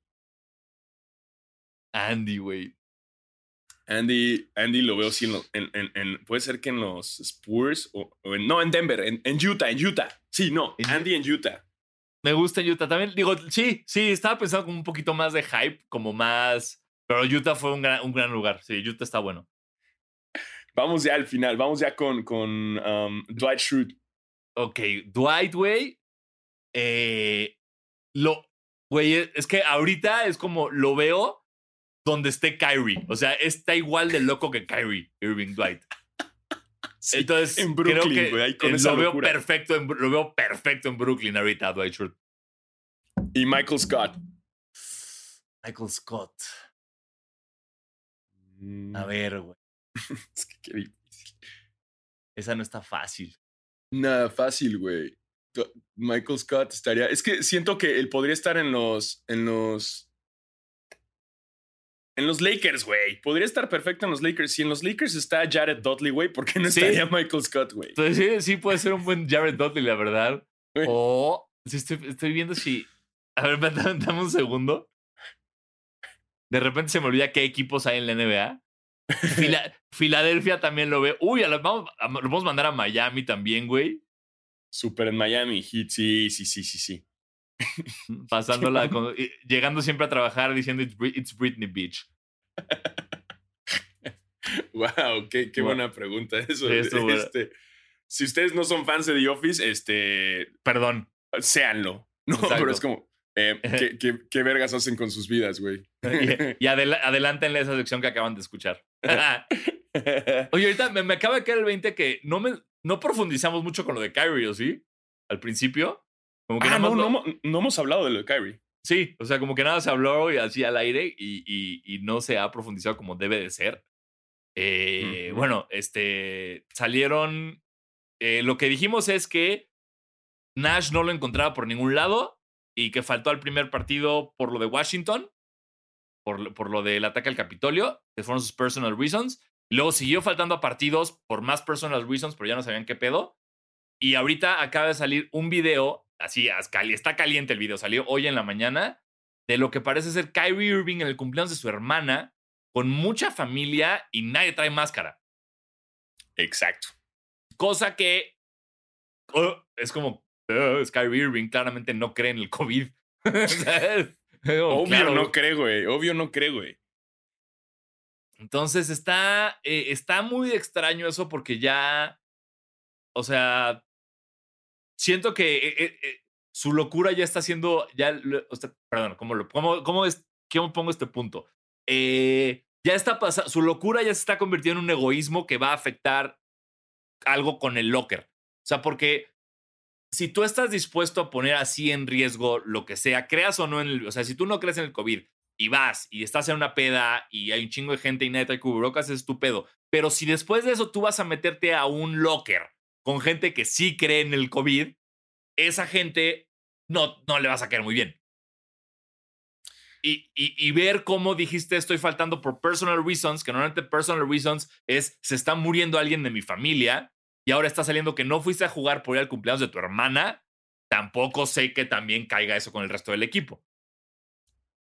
Andy, güey. Andy, Andy lo veo sí en, lo- en- en- en- puede ser que en los Spurs o, o en, no en Denver, en, en Utah, en Utah. Sí, no, En Andy en Utah. Me gusta Utah también. Digo, sí, sí, estaba pensando como un poquito más de hype, como más. Pero Utah fue un gran, un gran lugar. Sí, Utah está bueno. Vamos ya al final, vamos ya con, con um, Dwight Schrute. Ok, Dwight, güey. eh, lo. Güey, es que ahorita es como lo veo donde esté Kyrie. O sea, está igual de loco que Kyrie Irving Dwight. Sí, Entonces, en creo Brooklyn, que con esa lo veo perfecto, en, lo veo perfecto en Brooklyn ahorita, Dwight Schrute. Y Michael Scott. Michael Scott. Mm, A ver, güey. Es que qué difícil. Esa no está fácil. Nada fácil, güey. Michael Scott estaría. Es que siento que él podría estar en los. En los. En los Lakers, güey. Podría estar perfecto en los Lakers. Si en los Lakers está Jared Dudley, güey, ¿por qué no Sí. estaría Michael Scott, güey? Entonces, sí, sí puede ser un buen Jared Dudley, la verdad. O estoy, estoy viendo si. A ver, dame, dame un segundo. De repente se me olvida qué equipos hay en la NBA. Fila- Filadelfia también lo ve. Uy, a la- vamos, a- lo vamos a mandar a Miami también, güey. Super en Miami, Heat, sí, sí, sí, sí, sí. Pasándola, con- llegando siempre a trabajar diciendo It's, Brit- it's Britney Beach. Wow, qué, qué Wow. buena pregunta eso. Este, si ustedes no son fans de The Office, este, Perdón. séanlo. No, Exacto. pero es como, eh, ¿qué, qué, qué vergas hacen con sus vidas, güey? Y, y adela- adelántenle esa sección que acaban de escuchar. Oye, ahorita me, me acaba de caer el 20 que no, me, no profundizamos mucho con lo de Kyrie, ¿o sí? Al principio. Como que ah, no, no, lo- hemos- no hemos hablado de lo de Kyrie. Sí, o sea, como que nada se habló y así al aire y, y- y no se ha profundizado como debe de ser. Eh. Bueno, este, salieron, eh, lo que dijimos es que Nash no lo encontraba por ningún lado y que faltó al primer partido por lo de Washington, por, lo- por lo del ataque al Capitolio, que fueron sus personal reasons. Luego siguió faltando a partidos por más personal reasons, pero ya no sabían qué pedo. Y ahorita acaba de salir un video, así, está caliente el video, salió hoy en la mañana, de lo que parece ser Kyrie Irving en el cumpleaños de su hermana, con mucha familia y nadie trae máscara. Exacto. Cosa que oh, es como, "Oh, Kyrie Irving, claramente no cree en el COVID. Obvio claro. no cree, güey. Obvio no cree, güey. Entonces está, eh, está muy extraño eso porque ya, o sea, siento que eh, eh, su locura ya está siendo, ya, lo- o sea, perdón, ¿cómo, lo, cómo, cómo, es, ¿cómo pongo este punto? Eh, ya está pasando, su locura ya se está convirtiendo en un egoísmo que va a afectar algo con el locker. O sea, porque si tú estás dispuesto a poner así en riesgo lo que sea, creas o no en el, o sea, si tú no crees en el COVID y vas y estás en una peda y hay un chingo de gente y nadie trae cubrebocas, es tu pedo. Pero si después de eso tú vas a meterte a un locker con gente que sí cree en el COVID, esa gente no, no le vas a caer muy bien. Y, y, y ver cómo dijiste estoy faltando por personal reasons, que normalmente personal reasons es se está muriendo alguien de mi familia y ahora está saliendo que no fuiste a jugar por ir al cumpleaños de tu hermana, tampoco sé que también caiga eso con el resto del equipo.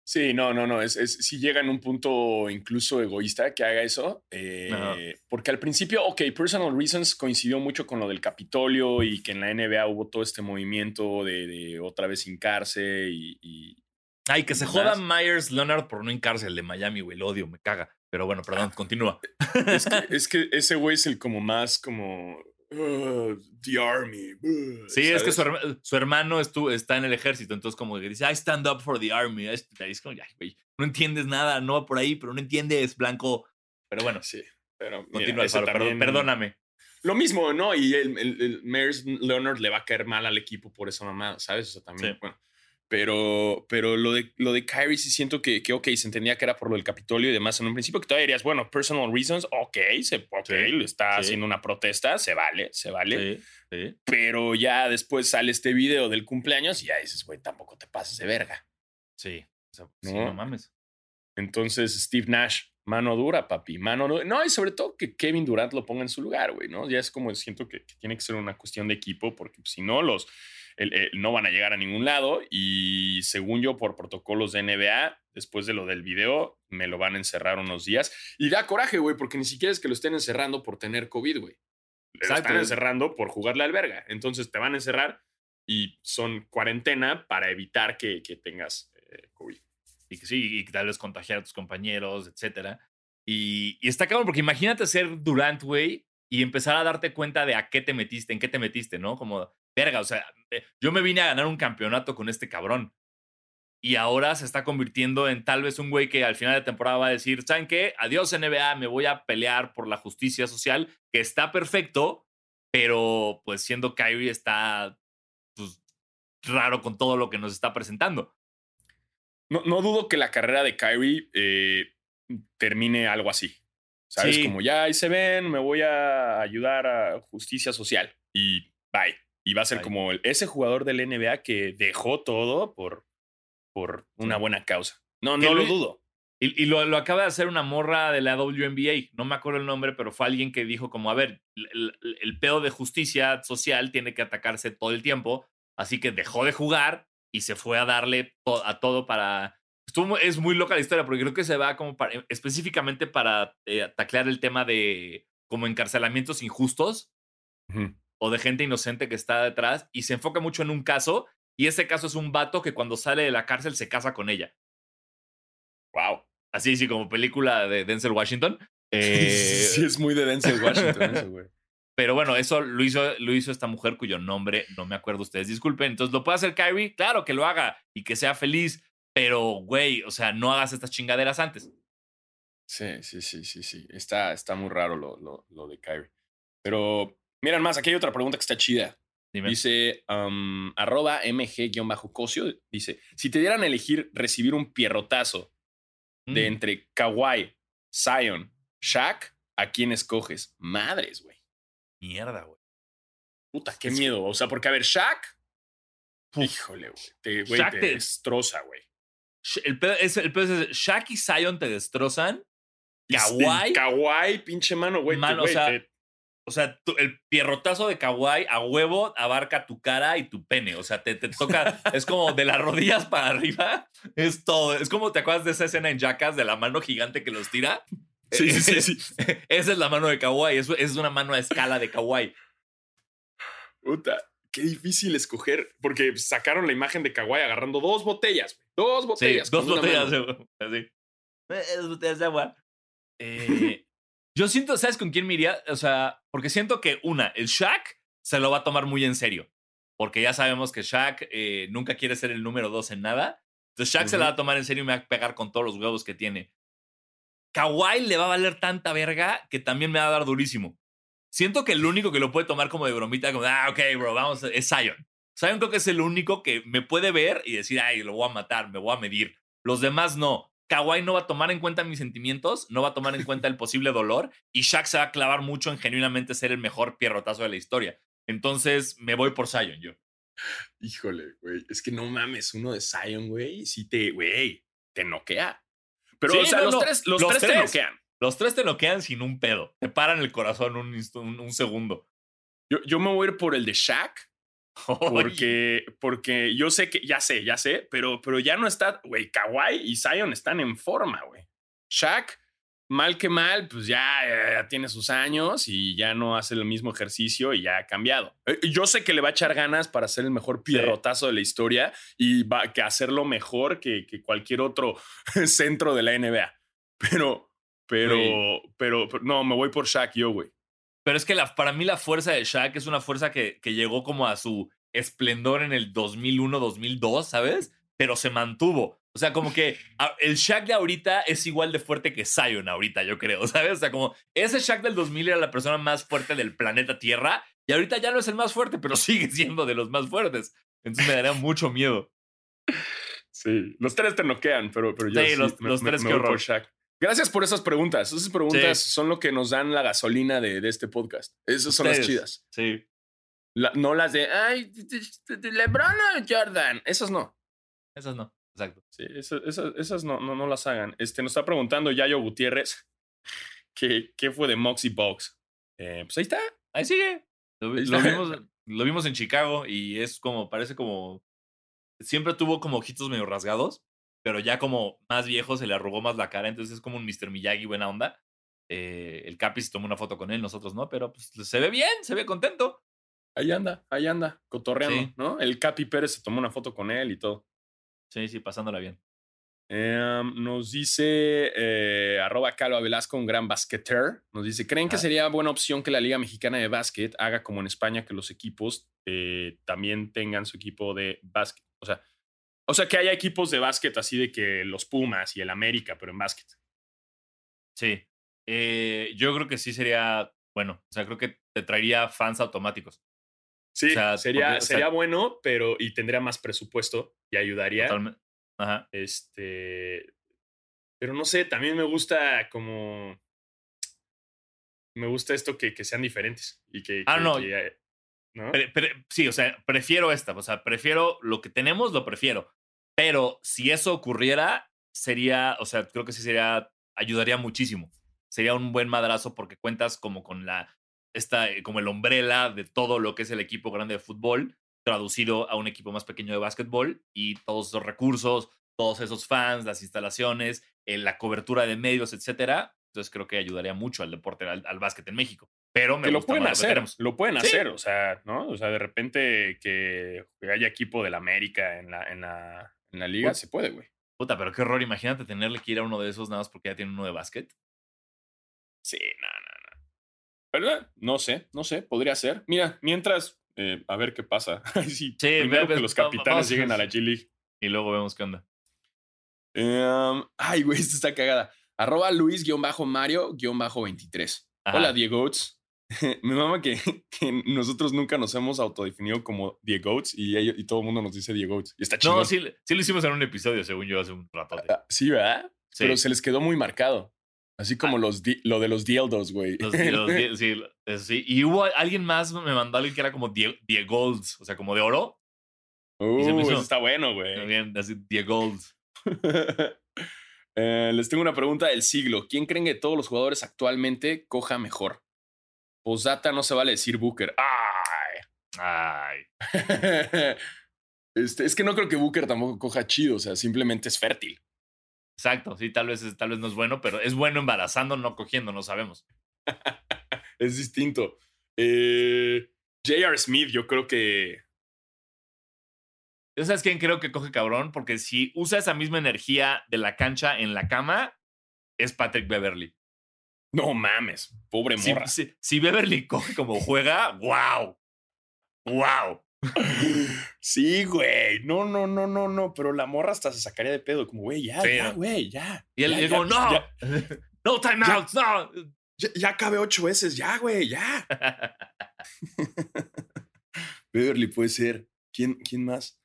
Sí, no, no, no. Es, es, si llega en un punto incluso egoísta que haga eso. eh, porque al principio, ok, Personal Reasons coincidió mucho con lo del Capitolio y que en la NBA hubo todo este movimiento de, de otra vez hincarse y, y- Ay, que se joda Myers Leonard por no hincarse el de Miami, güey. Lo odio, me caga. Pero bueno, perdón, continúa. es, que, es que ese güey es el como más como "Ugh, The Army. ugh", Sí, es que su, su hermano estu- está en el ejército, entonces como que dice, I stand up for the army. Es, es como, "Ay, güey, no entiendes nada, no va por ahí, pero no entiendes, blanco. Pero bueno, Sí, pero mira, continúa, ese Alfaro, también- perdóname. Lo mismo, ¿no? Y el, el, el Myers Leonard le va a caer mal al equipo por esa mamada, ¿sabes? O sea, también, Sí. bueno. Pero, pero lo de, lo de Kyrie sí siento que, que, ok, se entendía que era por lo del Capitolio y demás. En un principio que todavía dirías, bueno, personal reasons, ok, se, ok, Sí, está sí. haciendo una protesta, se vale, se vale. Sí. Pero ya después sale este video del cumpleaños y ya dices, güey, tampoco te pases de verga. Sí. O sea, No. no mames. Entonces, Steve Nash, Mano dura, papi. Mano dura. No, y sobre todo que Kevin Durant lo ponga en su lugar, güey, ¿no? Ya es como siento que, que tiene que ser una cuestión de equipo, porque si no, los el- el- no van a llegar a ningún lado. Y según yo, por protocolos de NBA, después de lo del video, me lo van a encerrar unos días. Y da coraje, güey, porque ni siquiera es que lo estén encerrando por tener COVID, güey. Lo están encerrando por jugarle al verga. Entonces te van a encerrar y son cuarentena para evitar que, que tengas eh, COVID. y que sí, y que tal vez contagiar a tus compañeros, etcétera. Y, y está cabrón, porque imagínate ser Durant, güey, y empezar a darte cuenta de a qué te metiste, en qué te metiste, ¿no? Como, verga, o sea, eh, yo me vine a ganar un campeonato con este cabrón. Y ahora se está convirtiendo en tal vez un güey que al final de temporada va a decir, ¿saben qué? Adiós NBA, me voy a pelear por la justicia social, que está perfecto, pero pues siendo Kyrie está pues, raro con todo lo que nos está presentando. No, no dudo que la carrera de Kyrie eh, termine algo así. ¿Sabes? Sí. Como ya ahí se ven, me voy a ayudar a justicia social. Y bye. Y va a ser como el- ese jugador del NBA que dejó todo por, por una buena causa. No, no lo dudo. Y, y lo, lo acaba de hacer una morra de la WNBA. No me acuerdo el nombre, pero fue alguien que dijo como, a ver, el, el- el pedo de justicia social tiene que atacarse todo el tiempo. Así que dejó de jugar y se fue a darle to- a todo para... Estuvo, es muy loca la historia porque creo que se va como para, específicamente para eh, taclear el tema de como encarcelamientos injustos Ujú. O de gente inocente que está detrás y se enfoca mucho en un caso y ese caso es un vato que cuando sale de la cárcel se casa con ella. Wow. Así, sí, como película de Denzel Washington. Eh, sí, es muy de Denzel Washington eso, güey. Pero bueno, eso lo hizo, lo hizo esta mujer cuyo nombre no me acuerdo ustedes. Disculpen. Entonces, ¿lo puede hacer Kyrie? Claro que lo haga y que sea feliz. Pero, güey, o sea, no hagas estas chingaderas antes. Sí, sí, sí, sí, sí. Está, está muy raro lo, lo, lo de Kyrie. Pero, miran más, aquí hay otra pregunta que está chida. Dime. Dice, um, arroba mg-cosio, dice, si te dieran a elegir recibir un pierrotazo de Mm. entre Kawhi, Zion, Shaq, ¿a quién escoges? Madres, güey. Mierda, güey. Puta, qué Es- miedo. O sea, porque a ver, Shaq, Puf. híjole, güey. Te, güey, Shaq te te- destroza, güey. El pedo es, el pedo es Shaq y Zion te destrozan. Kawhi. Kawhi, pinche mano, güey. te- Mano, o sea, te- O sea, el pierrotazo de Kawhi a huevo abarca tu cara y tu pene. O sea, te, te toca. es como de las rodillas para arriba. Es todo. Es como te acuerdas de esa escena en Jackass de la mano gigante que los tira. Sí, sí, sí, sí. Esa es la mano de Kawhi. Es, es una mano a escala de Kawhi. Puta, qué difícil escoger, porque sacaron la imagen de Kawhi agarrando dos botellas. Dos Sí, botellas. dos botellas así. Eh, Dos botellas de agua. Eh, yo siento, ¿sabes con quién me iría? O sea, porque siento que una, el Shaq se lo va a tomar muy en serio. Porque ya sabemos que Shaq eh, nunca quiere ser el número dos en nada. Entonces Shaq se la va a tomar en serio y me va a pegar con todos los huevos que tiene. Kawhi le va a valer tanta verga que también me va a dar durísimo. Siento que el único que lo puede tomar como de bromita, como, ah, ok, bro, vamos, es Zion. Zion creo que es el único que me puede ver y decir, ay, lo voy a matar, me voy a medir. Los demás no. Kawhi no va a tomar en cuenta mis sentimientos, no va a tomar en cuenta el posible dolor y Shaq se va a clavar mucho en genuinamente ser el mejor pierrotazo de la historia. Entonces me voy por Zion yo. Híjole, güey. Es que no mames, uno de Zion, güey. Sí te, güey, te noquea. Pero, Sí, o sea, no, los, no, tres, los, los tres, te tres. noquean. Los tres te noquean sin un pedo. Te paran el corazón un, un, un segundo. Yo, yo me voy a ir por el de Shaq, porque, porque yo sé que, ya sé, ya sé, pero, pero ya no está, güey, Kawhi y Zion están en forma, güey. Shaq, mal que mal, pues ya, ya tiene sus años y ya no hace el mismo ejercicio y ya ha cambiado. Eh, Yo sé que le va a echar ganas para ser el mejor pierrotazo de la historia y va que hacerlo mejor que, que cualquier otro centro de la NBA. Pero, pero, pero, pero, no, me voy por Shaq yo, güey. Pero es que la, para mí la fuerza de Shaq es una fuerza que, que llegó como a su esplendor en el 2001-2002, ¿sabes? Pero se mantuvo. O sea, como que el Shaq de ahorita es igual de fuerte que Zion ahorita, yo creo, ¿sabes? O sea, como ese Shaq del 2000 era la persona más fuerte del planeta Tierra y ahorita ya no es el más fuerte, pero sigue siendo de los más fuertes. Entonces me daría mucho miedo. Sí, los tres te noquean, pero, pero yo Sí, sí los- me- los me- tres, me por horror. Shaq. Gracias por esas preguntas. Esas preguntas Sí. son lo que nos dan la gasolina de, de este podcast. Esas son las chidas. Sí. La- no las de, ay, LeBron o Jordan. Esas no. Esas no. Exacto. Sí, eso- eso- esas no, no, no las hagan. Este, nos está preguntando Yayo Gutiérrez que, qué fue de Moxie Box. Eh, pues ahí está. Ahí sigue. Lo, Ahí lo vimos, lo vimos en Chicago y es como, parece como. Siempre tuvo como ojitos medio rasgados, pero ya como más viejo se le arrugó más la cara, entonces es como un Mr. Miyagi buena onda. Eh, el Capi se tomó una foto con él, nosotros no, pero pues se ve bien, se ve contento. Ahí anda, ahí anda, cotorreando, Sí. ¿no? El Capi Pérez se tomó una foto con él y todo. Sí, sí, pasándola bien. Em, nos dice eh, arroba Calva Velasco, un gran basqueter. Nos dice, ¿creen que sería buena opción que la Liga Mexicana de Básquet haga como en España que los equipos eh, también tengan su equipo de básquet? O sea, o sea, que haya equipos de básquet así de que los Pumas y el América, pero en básquet. Sí. Eh, yo creo que sí sería bueno. O sea, creo que te traería fans automáticos. Sí, O sea, sería, porque, o sea- sería bueno, pero y tendría más presupuesto y ayudaría. Totalmente. Ajá. Este, pero no sé, también me gusta como me gusta esto que, que sean diferentes y que, Ah, que- no. que, sí, o sea, prefiero esta. O sea, prefiero lo que tenemos, lo prefiero. Pero si eso ocurriera, sería, o sea, creo que sí sería, ayudaría muchísimo. Sería un buen madrazo porque cuentas como con la, esta, eh, como el umbrella de todo lo que es el equipo grande de fútbol, traducido a un equipo más pequeño de básquetbol y todos esos recursos, todos esos fans, las instalaciones, eh, la cobertura de medios, etcétera. Entonces creo que ayudaría mucho al deporte, al básquet en México. Pero me que lo pueden más hacer, lo pueden Sí. hacer, o sea, ¿no? O sea, de repente que haya equipo del América en la, en la, en la liga, se puede, güey. Puta, pero qué horror. Imagínate tenerle que ir a uno de esos nada más porque ya tiene uno de básquet. Sí, no, no, no. Eh, no sé, no sé, podría ser. Mira, mientras, eh, a ver qué pasa. sí, Sí, primero ve- que los capitanes lleguen a la G-League. Y luego vemos qué onda. Em, ay, güey, esta está cagada. Arroba Luis-Mario-23. Ajá. Hola, Diegoats. Mi mamá que, que nosotros nunca nos hemos autodefinido como y, ellos- y todo el mundo nos dice Diegoats. Y está chido. No, sí, sí lo hicimos en un episodio, según yo, hace un rato. Sí, ¿verdad? Sí. Pero se les quedó muy marcado. Así como los lo de los dildos, güey. Los- los- sí, sí. Y hubo alguien más, me mandó alguien que era como Die, Diegolds, o sea, como de oro. Uh, y se me hizo- eso está bueno, güey. Bien, así, Diegolds. Eh, les tengo una pregunta del siglo. ¿Quién creen que todos los jugadores actualmente coja mejor? Posdata no se vale decir Booker. ¡Ay! Ay. Este, es que no creo que Booker tampoco coja chido, o sea, simplemente es fértil. Exacto, sí, tal vez, es- tal vez no es bueno, pero es bueno embarazando, no cogiendo, no sabemos. Es distinto. Eh, J.R. Smith, yo creo que. ¿Yo ¿Sabes quién creo que coge cabrón? Porque si usa esa misma energía de la cancha en la cama, es Patrick Beverly. No mames, pobre morra. si- si Beverly coge como juega, wow. Wow. Sí, güey. No, no, no, no, no. Pero la morra hasta se sacaría de pedo. Como, güey, ya, Sí, ya, güey, ya. Y él ya, él ya, no, Ya, no timeouts, no. ya, cabe ocho veces, ya, güey, ya. Beverly puede ser. ¿Quién, quién más?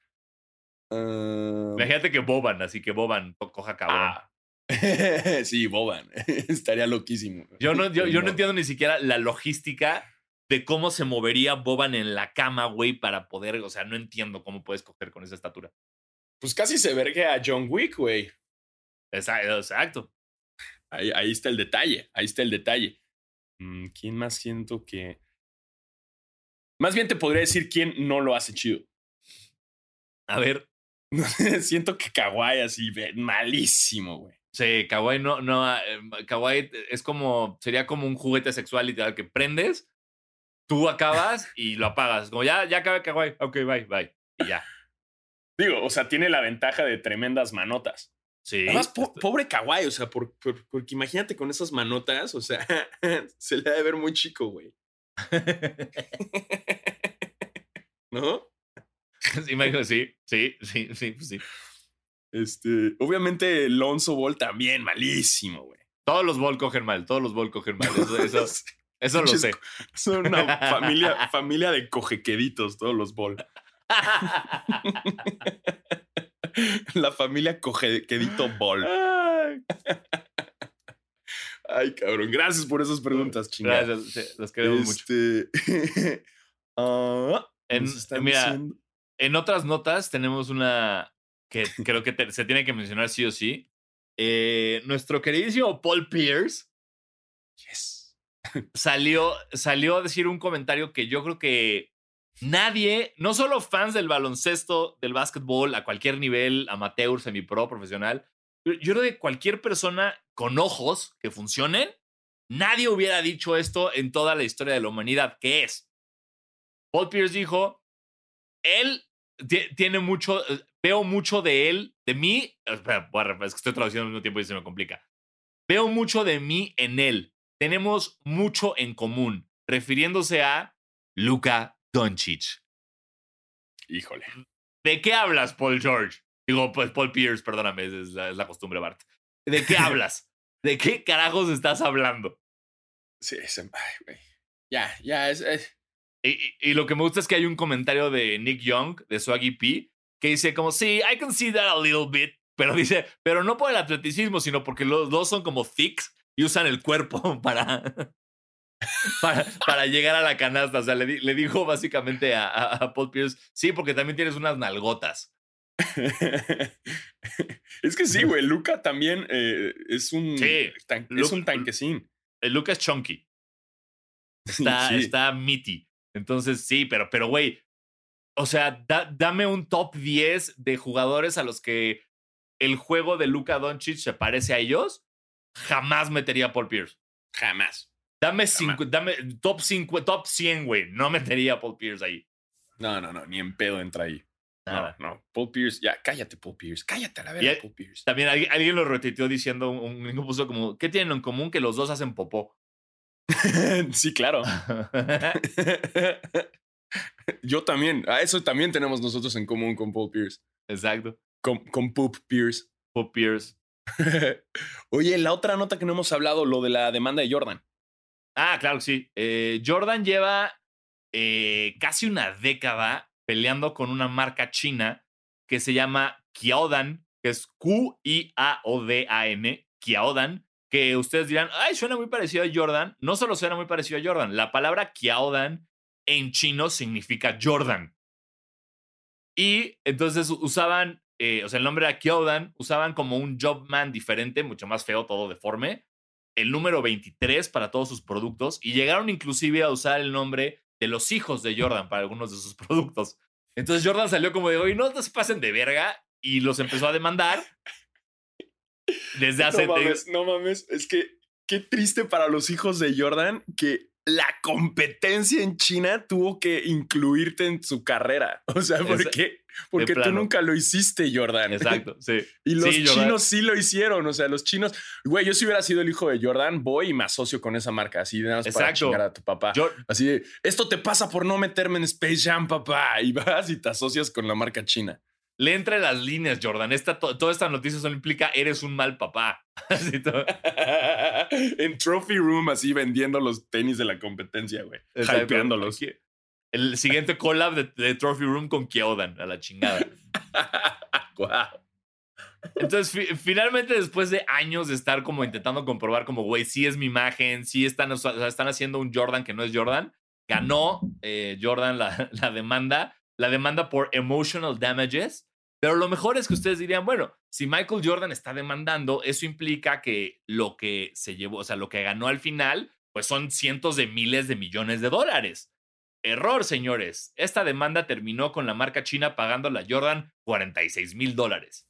Ah, Imagínate que Boban, así que Boban co- coja cabrón. ah. sí, Boban. Estaría loquísimo. Yo no, yo, yo no entiendo ni siquiera la logística de cómo se movería Boban en la cama, güey, para poder, o sea, no entiendo cómo puedes coger con esa estatura. Pues casi se vergue a John Wick, güey. Exacto. Ahí, ahí está el detalle. Ahí está el detalle. Mm, ¿Quién más siento que.? Más bien te podría decir quién no lo hace chido. A ver, siento que Kawhi así, malísimo, güey. Sí, Kawaii no, no, ah, eh, Kawaii es como, sería como un juguete sexual literal que prendes, tú acabas y lo apagas. Como ya, ya acabé Kawaii, ok, bye, bye. Y ya. Digo, o sea, tiene la ventaja de tremendas manotas. Sí. Además, po- pobre Kawhi, o sea, por- por- porque imagínate con esas manotas, o sea, se le ha de ver muy chico, güey. ¿No? sí, sí, sí, sí, sí, pues sí. Este, obviamente, Lonzo Ball también, malísimo, güey. Todos los ball cogen mal, todos los ball cogen mal. Eso, eso, eso lo sé. Son una familia, familia de cojequeditos, todos los Ball. La familia cojequedito Ball. Ay, cabrón. Gracias por esas preguntas, chingada. Gracias, los queremos mucho. Este, ah, En- nos están mira, diciendo- En otras notas tenemos una, que creo que te- se tiene que mencionar sí o sí. Eh, nuestro queridísimo Paul Pierce Yes. salió, salió a decir un comentario que yo creo que nadie, no solo fans del baloncesto, del básquetbol, a cualquier nivel, amateur, semipro, profesional, yo yo creo que cualquier persona con ojos que funcionen, nadie hubiera dicho esto en toda la historia de la humanidad, que es. Paul Pierce dijo, él tiene mucho, eh, veo mucho de él, de mí, espera, es que estoy traduciendo al mismo tiempo y se me complica. Veo mucho de mí en él. Tenemos mucho en común, refiriéndose a Luka Doncic. Híjole. ¿De qué hablas, Paul George? Digo, pues Paul Pierce, perdóname, es la, es la costumbre, Bart. ¿De qué hablas? ¿De qué carajos estás hablando? Sí, ese- ay. Ya, ya, es, es- Y, y- lo que me gusta es que hay un comentario de Nick Young, de Swaggy P, que dice como, sí, I can see that a little bit, pero dice, pero no por el atleticismo, sino porque los dos son como thick y usan el cuerpo para, para, para llegar a la canasta. O sea, le, le dijo básicamente a, a- a Paul Pierce, sí, porque también tienes unas nalgotas. es que sí, güey. Luca también eh, es un Sí, tan- es un tanquecín. El Lucas Chunky. Está, Sí. está meaty. Entonces, sí, pero, pero, güey. O sea, da- dame un top 10 de jugadores a los que el juego de Luka Doncic se parece a ellos. Jamás metería a Paul Pierce. Jamás. Dame, cinco, dame top, cinco, top 100, güey. No metería a Paul Pierce ahí. No, no, no, ni en pedo entra ahí. Nada. No, no. Paul Pierce, ya, cállate, Paul Pierce. Cállate a la verga, Paul Pierce. También alguien, alguien lo retuiteó diciendo, un un puso como, ¿qué tienen en común? Que los dos hacen popó. sí, claro. Yo también. A eso también tenemos nosotros en común con Paul Pierce. Exacto. Con, con Poop Pierce. Paul Pierce. Oye, la otra nota que no hemos hablado, lo de la demanda de Jordan. Ah, claro que sí. Eh, Jordan lleva eh, casi una década peleando con una marca china que se llama Kiaodan, que es Q-I-A-O-D-A-N, Kiaodan, que ustedes dirán, ay, suena muy parecido a Jordan. No solo suena muy parecido a Jordan, la palabra Kiaodan en chino significa Jordan. Y entonces usaban, eh, o sea, el nombre era Kiaodan, usaban como un Jobman diferente, mucho más feo, todo deforme el número 23 para todos sus productos y llegaron inclusive a usar el nombre de los hijos de Jordan para algunos de sus productos. Entonces Jordan salió como de, oye, no se pasen de verga y los empezó a demandar desde hace... no mames, no mames. Es que qué triste para los hijos de Jordan que la competencia en China tuvo que incluirte en su carrera. O sea, ¿por qué? Porque tú nunca lo hiciste, Jordan. Exacto, sí. Y los Sí, Jordan. chinos sí lo hicieron. O sea, los chinos. Güey, yo si hubiera sido el hijo de Jordan, voy y me asocio con esa marca. Así de nada más para chingar a tu papá. Yo- Así de, esto te pasa por no meterme en Space Jam, papá. Y vas y te asocias con la marca china. Le entre las líneas, Jordan. Esta, to- toda esta noticia solo implica eres un mal papá. Así todo. en Trophy Room, así vendiendo los tenis de la competencia, güey. Hypeándolos. El siguiente collab de, de Trophy Room con Kyodan, a la chingada. Guau. Entonces, fi- finalmente, después de años de estar como intentando comprobar, como, güey, sí es mi imagen, sí están, o sea, están haciendo un Jordan que no es Jordan, ganó eh, Jordan la, la demanda, la demanda por emotional damages. Pero lo mejor es que ustedes dirían, bueno, si Michael Jordan está demandando, eso implica que lo que se llevó, o sea, lo que ganó al final, pues son cientos de miles de millones de dólares. Error, señores. Esta demanda terminó con la marca china pagando a Jordan 46 mil dólares.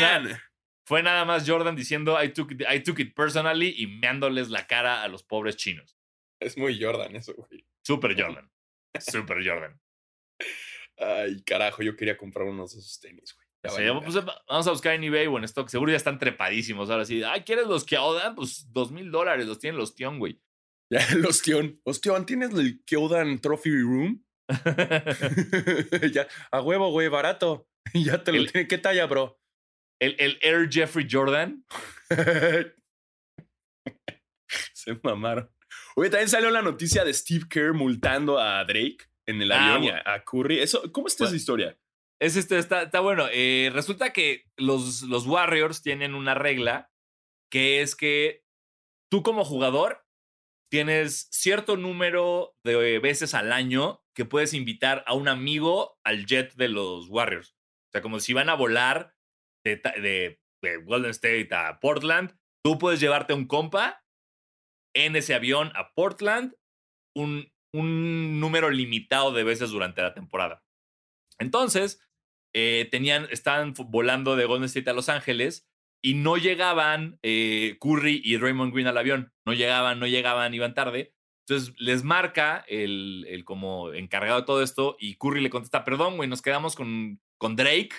Na- fue nada más Jordan diciendo I took, it, I took it personally y meándoles la cara a los pobres chinos. Es muy Jordan eso, güey. Super Jordan. Super Jordan. Ay, carajo, yo quería comprar unos de esos tenis, güey. Sea, pues, vamos a buscar en eBay o en stock. Seguro ya están trepadísimos. Ahora sí. Ay, ¿quieres los que ahora? Pues dos mil dólares. Los tienen los Tion, güey. Ya, los Tion. Ostión, ¿tienes el Kyodan Trophy Room? ya, a huevo, güey, barato. ya te lo El- tiene. ¿Qué talla, bro? el, el Air Jeffrey Jordan. Se mamaron. Oye, también salió la noticia de Steve Kerr multando a Drake en el Ah, avión a, Curry. Eso, ¿Cómo está esa Bueno. historia? Es este, está, está bueno. Eh, resulta que los, los Warriors tienen una regla que es que tú como jugador tienes cierto número de veces al año que puedes invitar a un amigo al jet de los Warriors. O sea, como si van a volar de, de- de Golden State a Portland, tú puedes llevarte un compa en ese avión a Portland un, un número limitado de veces durante la temporada. Entonces, eh, tenían, estaban volando de Golden State a Los Ángeles y no llegaban eh, Curry y Draymond Green al avión. No llegaban, no llegaban, iban tarde. Entonces les marca el, el como encargado de todo esto y Curry le contesta, perdón, güey, nos quedamos con, con Drake,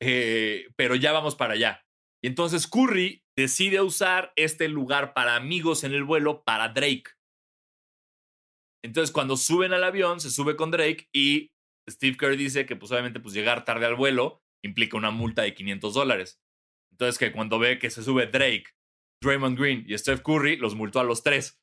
eh, pero ya vamos para allá. Y entonces Curry decide usar este lugar para amigos en el vuelo para Drake. Entonces cuando suben al avión, se sube con Drake y Steve Kerr dice que pues obviamente pues llegar tarde al vuelo implica una multa de 500 dólares. Entonces que cuando ve que se sube Drake, Draymond Green y Steph Curry, los multó a los tres.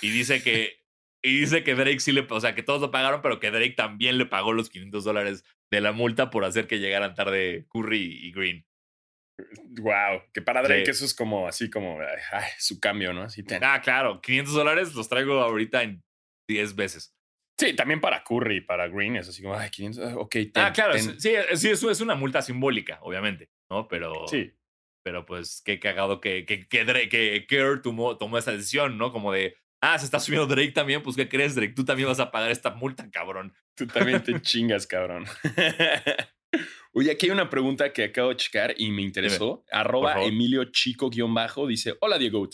Y dice que, y dice que Drake sí le, o sea, que todos lo pagaron, pero que Drake también le pagó los 500 dólares de la multa por hacer que llegaran tarde Curry y Green. Wow, que para Drake Sí. eso es como así como ay, su cambio, ¿no? Así. Ah, claro, 500 dólares los traigo ahorita en 10 veces. Sí, también para Curry para Green es así como, ay, 500, ah, ok, ten, ah, claro, ten. sí, es- sí, eso es una multa simbólica, obviamente, ¿no? Pero, Sí, pero pues qué cagado que, que, que, Drake, que Kerr tomó, tomó esa decisión, ¿no? Como de, ah, se está subiendo Drake también, pues ¿qué crees, Drake? Tú también vas a pagar esta multa, cabrón. tú también te chingas, cabrón. Oye, aquí hay una pregunta que acabo de checar y me interesó. Arroba. Emilio Chico-bajo dice: Hola, Diego.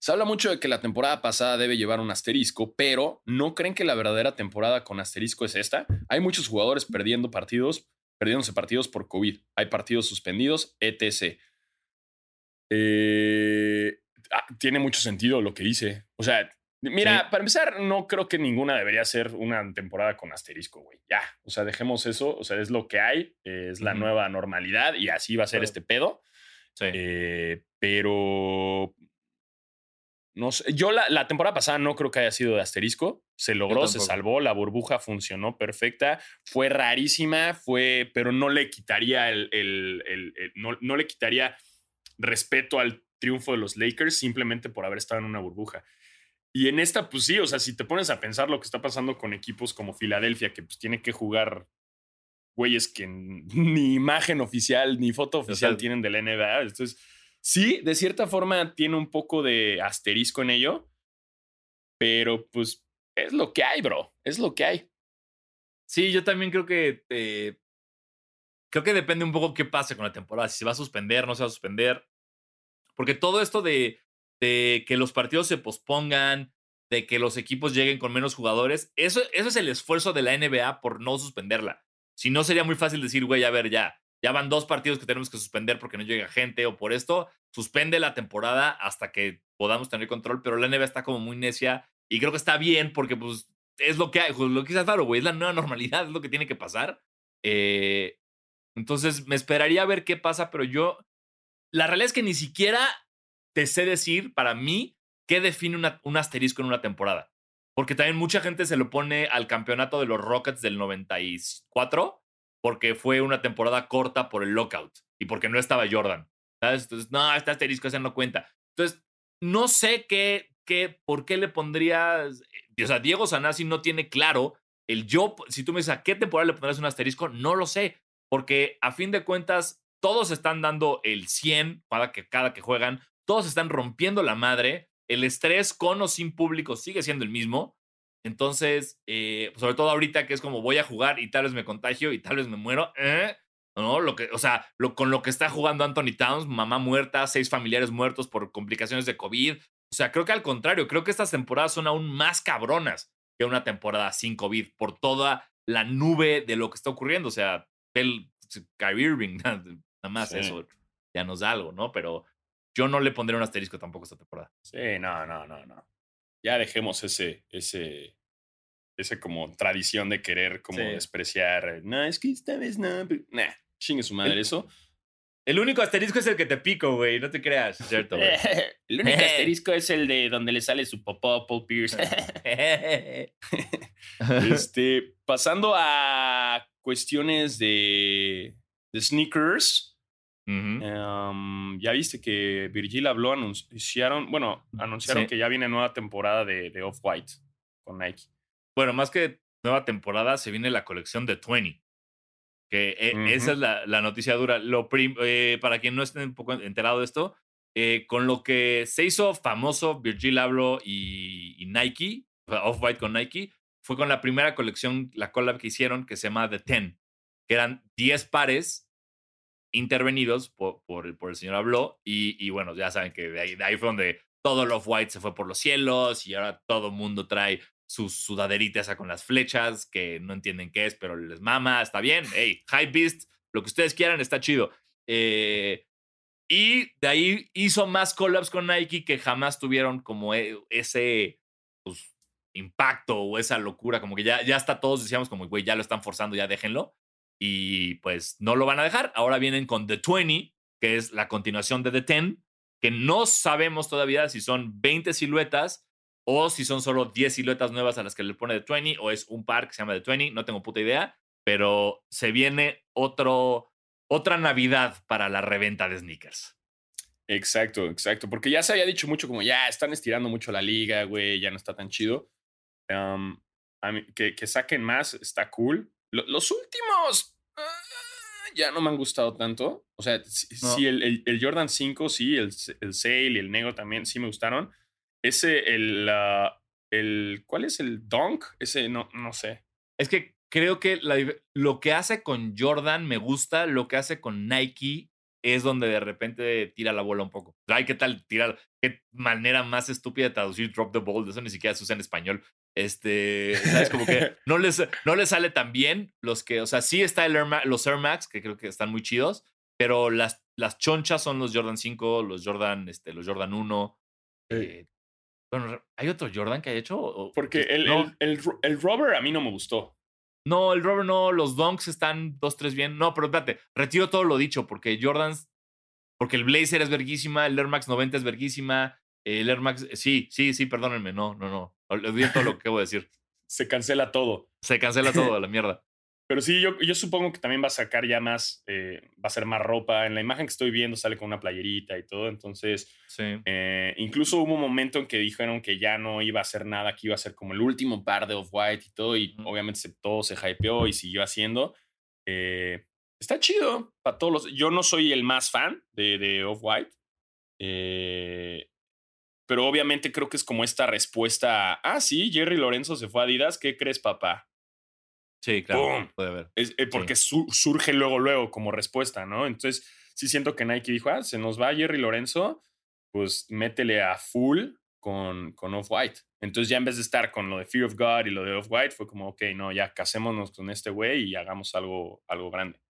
Se habla mucho de que la temporada pasada debe llevar un asterisco, pero ¿no creen que la verdadera temporada con asterisco es esta? Hay muchos jugadores perdiendo partidos, perdiéndose partidos por COVID. Hay partidos suspendidos, etc. Eh, ah, tiene mucho sentido lo que dice. O sea, mira, Sí. para empezar, no creo que ninguna debería ser una temporada con asterisco, güey. Ya, o sea, dejemos eso. O sea, es lo que hay, es la nueva normalidad y así va a ser Claro. este pedo. Sí. Eh, pero no sé, yo la, la temporada pasada no creo que haya sido de asterisco. Se logró, se salvó, la burbuja funcionó perfecta. Fue rarísima, fue, pero no le quitaría el, el- el- el- no, no le quitaría respeto al triunfo de los Lakers simplemente por haber estado en una burbuja. Y en esta, pues sí, o sea, si te pones a pensar lo que está pasando con equipos como Filadelfia, que pues tiene que jugar güeyes que ni imagen oficial ni foto oficial sea, tienen de la NBA. Entonces, sí, de cierta forma tiene un poco de asterisco en ello, pero pues es lo que hay, bro. Es lo que hay. Sí, yo también creo que eh, creo que depende un poco qué pase con la temporada, si se va a suspender, no se va a suspender. Porque todo esto de, que los partidos se pospongan, de que los equipos lleguen con menos jugadores, eso, eso es el esfuerzo de la NBA por no suspenderla. Si no, sería muy fácil decir, güey, a ver, ya, ya van dos partidos que tenemos que suspender porque no llega gente o por esto, suspende la temporada hasta que podamos tener control, pero la NBA está como muy necia y creo que está bien porque pues es lo que hay, pues, lo que dice Alfaro, güey, es la nueva normalidad, es lo que tiene que pasar. Eh, entonces me esperaría a ver qué pasa, pero yo, la realidad es que ni siquiera te sé decir para mí qué define una- un asterisco en una temporada. Porque también mucha gente se lo pone al campeonato de los Rockets del 94 porque fue una temporada corta por el lockout y porque no estaba Jordan. ¿Sabes? Entonces, no, este asterisco ese no cuenta. Entonces, no sé qué, qué, por qué le pondrías. O sea, Diego Sanasi no tiene claro el yo. Si tú me dices a qué temporada le pondrías un asterisco, no lo sé. Porque a fin de cuentas, todos están dando el 100 cada que, cada que juegan. Todos están rompiendo la madre. El estrés con o sin público sigue siendo el mismo. Entonces, eh, sobre todo ahorita que es como voy a jugar y tal vez me contagio y tal vez me muero. ¿eh? ¿No? Lo que, o sea, lo, con lo que está jugando Anthony Towns, mamá muerta, seis familiares muertos por complicaciones de COVID. O sea, creo que al contrario, creo que estas temporadas son aún más cabronas que una temporada sin COVID por toda la nube de lo que está ocurriendo. O sea, el Kyrie Irving, nada más Sí. eso ya nos da algo, ¿no? Pero yo no le pondré un asterisco tampoco esta temporada. Sí, no, no, no, no. Ya dejemos ese, ese, ese como tradición de querer como Sí. despreciar. No, es que esta vez no. pero-". Nah, chingue su madre eso. El único asterisco es el que te pico, güey. No te creas. Cierto, güey. El único asterisco es el de donde le sale su popó Paul Pierce. este, pasando a cuestiones de, de sneakers. Um, ya viste que Virgil habló, anunciaron, bueno, anunciaron Sí. que ya viene nueva temporada de, de Off-White con Nike. Bueno, más que nueva temporada, se viene la colección de 20. Que eh, esa es la, la noticia dura. Lo prim- eh, para quien no esté un poco enterado de esto, eh, con lo que se hizo famoso Virgil Abloh y, y Nike, Off-White con Nike, fue con la primera colección, la collab que hicieron, que se llama The Ten, que eran 10 pares intervenidos por, el- señor Abloh. Y, y bueno, ya saben que de ahí, de ahí fue donde todo el Off-White se fue por los cielos y ahora todo mundo trae sus sudaderitas con las flechas, que no entienden qué es, pero les mama, está bien. Hey, High Beast, lo que ustedes quieran, está chido. Eh, y de ahí hizo más collabs con Nike que jamás tuvieron como e- ese pues, impacto o esa locura, como que ya, ya hasta todos decíamos como, güey, ya lo están forzando, ya déjenlo. Y pues no lo van a dejar. Ahora vienen con The 20, que es la continuación de The 10, que no sabemos todavía si son 20 siluetas o si son solo 10 siluetas nuevas a las que le pone The 20 o es un par que se llama The 20, no tengo puta idea, pero se viene otro, otra Navidad para la reventa de sneakers. Exacto, exacto. Porque ya se había dicho mucho como ya están estirando mucho la liga, güey, ya no está tan chido. Que, que saquen más está cool. Lo- los últimos ah, ya no me han gustado tanto. O sea, sí, No. sí, el, el- el Jordan 5, sí, el, el Sail y el Negro también sí me gustaron. Ese, el, ah, el ¿cuál es el Dunk? Ese no, no sé. Es que creo que la lo que hace con Jordan me gusta, lo que hace con Nike es donde de repente tira la bola un poco. Ay, ¿qué tal tirar? Qué manera más estúpida de traducir drop the ball, eso ni siquiera se usa en español. Este, ¿sabes? Como que no les, no les sale tan bien los que, o sea, sí está el Air Ma- los Air Max, que creo que están muy chidos, pero las, las chonchas son los Jordan 5, los Jordan, este, los Jordan 1. eh, bueno, ¿hay otro Jordan que haya hecho? O- Porque el, no, el, el, ro- el Robber a mí no me gustó. no, el Robert no, los Dunks están dos, tres bien. No, pero espérate, retiro todo lo dicho, porque Jordans, porque el Blazer es verguísima, el Air Max 90 es verguísima, el Air Max, sí, sí, sí, perdónenme, no, no, no, olvidé todo lo que voy a decir. Se cancela todo. Se cancela todo a la mierda. Pero sí, yo, yo supongo que también va a sacar ya más, eh, va a ser más ropa. En la imagen que estoy viendo sale con una playerita y todo. Entonces, Sí. eh, incluso hubo un momento en que dijeron que ya no iba a hacer nada, que iba a ser como el último par de Off-White y todo. Y Ujú. obviamente se, todo se hypeó y siguió haciendo. Eh, está chido para todos los. Yo no soy el más fan de, de Off-White. Pero obviamente creo que es como esta respuesta ah, sí, Jerry Lorenzo se fue a Adidas. ¿Qué crees, papá? Sí, claro, puede haber. Es, eh, porque su- surge luego, luego como respuesta, ¿no? Entonces, sí siento que Nike dijo, ah, se nos va Jerry Lorenzo, pues métele a full con, con Off-White. Entonces, ya en vez de estar con lo de Fear of God y lo de Off-White, fue como, ok, no, ya casémonos con este güey y hagamos algo, algo grande.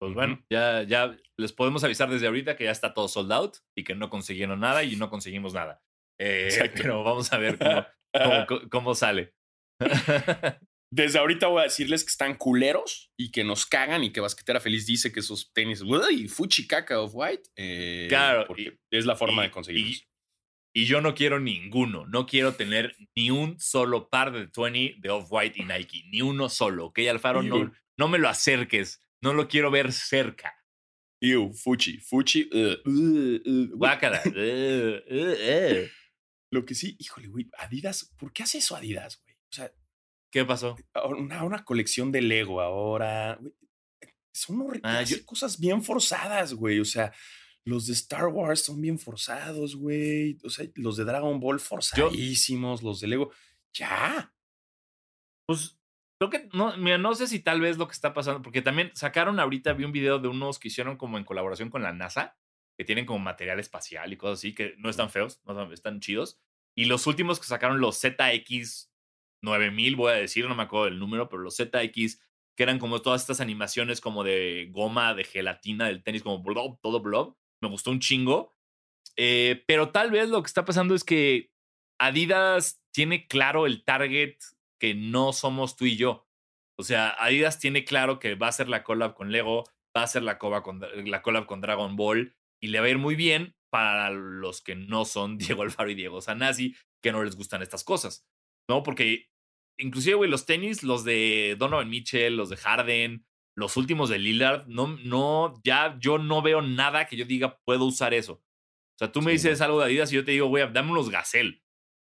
Pues bueno, ya, ya les podemos avisar desde ahorita que ya está todo sold out y que no consiguieron nada y no conseguimos nada. Eh, pero vamos a ver cómo, cómo, cómo- sale. Desde ahorita voy a decirles que están culeros y que nos cagan y que Basquetera Feliz dice que esos tenis, uy, fuchi caca Off-White. eh, Claro, porque es la forma y- de conseguirlos. Y yo no quiero ninguno. No quiero tener ni un solo par de 20 de Off-White y Nike. Ni uno solo. ¿Ok, Alfaro? No, no me lo acerques. No lo quiero ver cerca. Ew, fuchi, fuchi. uh, uh, uh, güey, Guácala. Eh, eh, eh. Lo que sí, híjole, güey, Adidas, ¿por qué hace eso Adidas, güey? O sea, ¿Qué pasó? una, una colección de Lego ahora, güey. Son Ah, yo- cosas bien forzadas, güey. O sea, los de Star Wars son bien forzados, güey. O sea, los de Dragon Ball forzadísimos, los de Lego. Ya. Pues creo que no, mira, no sé si tal vez lo que está pasando, porque también sacaron ahorita, vi un video de unos que hicieron como en colaboración con la NASA, que tienen como material espacial y cosas así, que no están feos, no están, chidos. Y los últimos que sacaron, los ZX 9000, voy a decir, no me acuerdo del número, pero los ZX, que eran como todas estas animaciones como de goma, de gelatina del tenis, como blob, todo blob, me gustó un chingo. Eh, pero tal vez lo que está pasando es que Adidas tiene claro el target que no somos tú y yo. O sea, Adidas tiene claro que va a hacer la collab con Lego, va a hacer la, con, la collab con Dragon Ball y le va a ir muy bien para los que no son Diego Alfaro y Diego Sanasi, que no les gustan estas cosas. ¿No? Porque inclusive, güey, los tenis, los de Donovan Mitchell, los de Harden, los últimos de Lillard, no, no, ya yo no veo nada que yo diga puedo usar eso. O sea, tú me Sí, dices algo de Adidas y yo te digo, güey, dame unos Gazelle.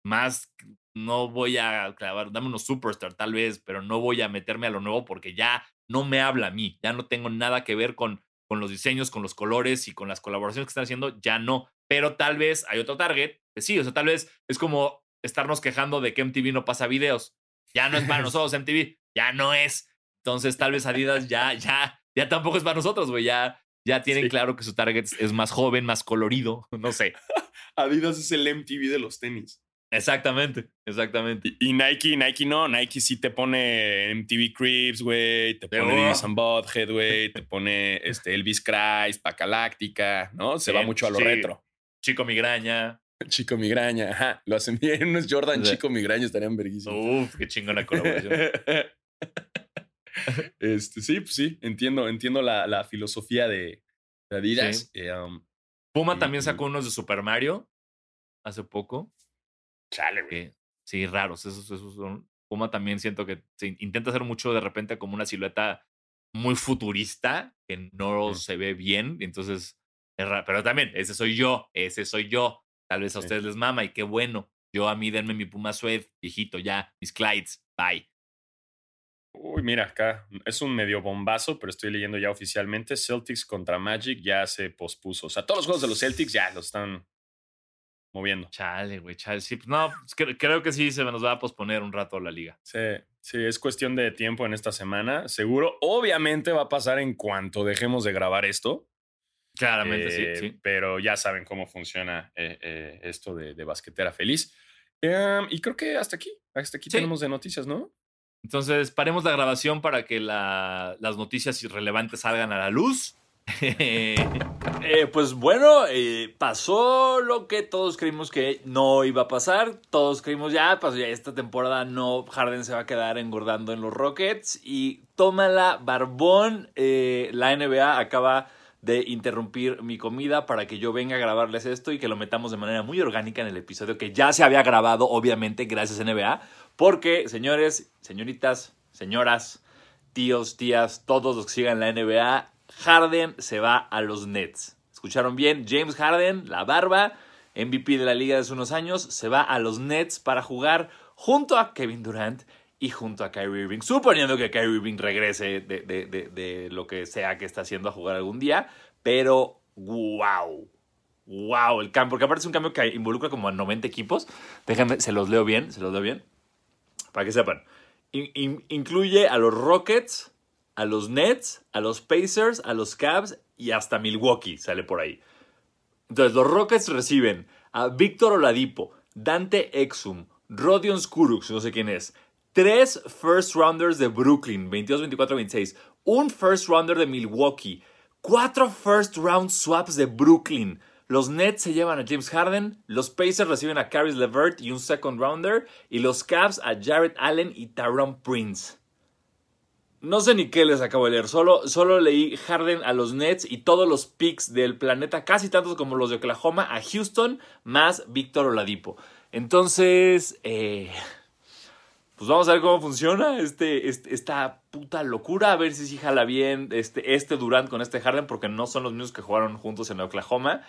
Más, no voy a clavar, dame unos superstar tal vez, pero no voy a meterme a lo nuevo porque ya no me habla a mí, ya no tengo nada que ver con, con los diseños, con los colores y con las colaboraciones que están haciendo, ya no. Pero tal vez hay otro target, que sí, o sea, tal vez es como estarnos quejando de que MTV no pasa videos. Ya no es para nosotros MTV, ya no es. Entonces tal vez Adidas ya, ya, ya tampoco es para nosotros, güey, ya, ya tienen Sí. claro que su target es más joven, más colorido, no sé. Adidas es el MTV de los tenis. Exactamente, exactamente. Y, y Nike, Nike no, Nike sí te pone MTV Creeps, güey, te pone Beavis and Butthead, güey, te pone este, Elvis Christ, Pacaláctica, ¿no? Se va mucho a lo sí. retro. Chico migraña. Chico Migraña, ajá, lo hacen bien, unos Jordan O sea, Chico Migraña estarían verguísimos. Uf, qué chingona colaboración. este, sí, pues sí, entiendo, entiendo la, la filosofía de, de Adidas. Sí. Eh, um, Puma Y- también sacó unos de Super Mario hace poco. Chale, güey. que sí, raros. Esos, esos son. Puma también siento que se intenta hacer mucho de repente como una silueta muy futurista que no Mm. se ve bien. Entonces, es raro. Pero también, ese soy yo, ese soy yo. Tal vez a Sí. ustedes les mama y qué bueno. Yo a mí denme mi Puma Suede, viejito, ya, mis Clydes, bye. Uy, mira, acá es un medio bombazo, pero estoy leyendo ya oficialmente. Celtics contra Magic ya se pospuso. O sea, todos los juegos de los Celtics ya los están moviendo. Chale, güey, chale. Sí, pues no, pues cre- creo que sí se nos va a posponer un rato la liga. Sí, sí, es cuestión de tiempo en esta semana. Seguro, obviamente va a pasar en cuanto dejemos de grabar esto. Claramente, Eh, sí, sí. Pero ya saben cómo funciona eh, eh, esto de, de basquetera feliz. Em, y creo que hasta aquí, hasta aquí Sí. tenemos de noticias, ¿no? Entonces, paremos la grabación para que la- las noticias irrelevantes salgan a la luz. Eh, pues bueno, eh, pasó lo que todos creímos que no iba a pasar. Todos creímos ya, pasó ya esta temporada no, Harden se va a quedar engordando en los Rockets. Y tómala, Barbón, eh, la NBA acaba de interrumpir mi comida para que yo venga a grabarles esto y que lo metamos de manera muy orgánica en el episodio que ya se había grabado, obviamente, gracias NBA. Porque, señores, señoritas, señoras, tíos, tías, todos los que sigan la NBA, Harden se va a los Nets. ¿Escucharon bien? James Harden, la barba, MVP de la liga de hace unos años, se va a los Nets para jugar junto a Kevin Durant y junto a Kyrie Irving. Suponiendo que Kyrie Irving regrese de, lo que sea que está haciendo a jugar algún día. Pero, wow. Wow, el cambio, porque aparte es un cambio que involucra como a 90 equipos. Déjenme, se los leo bien, se los leo bien. Para que sepan. In- in- incluye a los Rockets, a los Nets, a los Pacers, a los Cavs y hasta Milwaukee sale por ahí. Entonces, los Rockets reciben a Víctor Oladipo, Dante Exum, Rodion Skurux, no sé quién es, tres first rounders de Brooklyn, 22, 24, 26, un first rounder de Milwaukee, cuatro first round swaps de Brooklyn. Los Nets se llevan a James Harden, los Pacers reciben a Caris LeVert y un second rounder, y los Cavs a Jared Allen y Tyrone Prince. No sé ni qué les acabo de leer, solo, solo leí Harden a los Nets y todos los picks del planeta, casi tantos como los de Oklahoma, a Houston, más Víctor Oladipo. Entonces, eh, pues vamos a ver cómo funciona este, este- esta puta locura, a ver si sí jala bien este, este Durant con este Harden, porque no son los mismos que jugaron juntos en Oklahoma.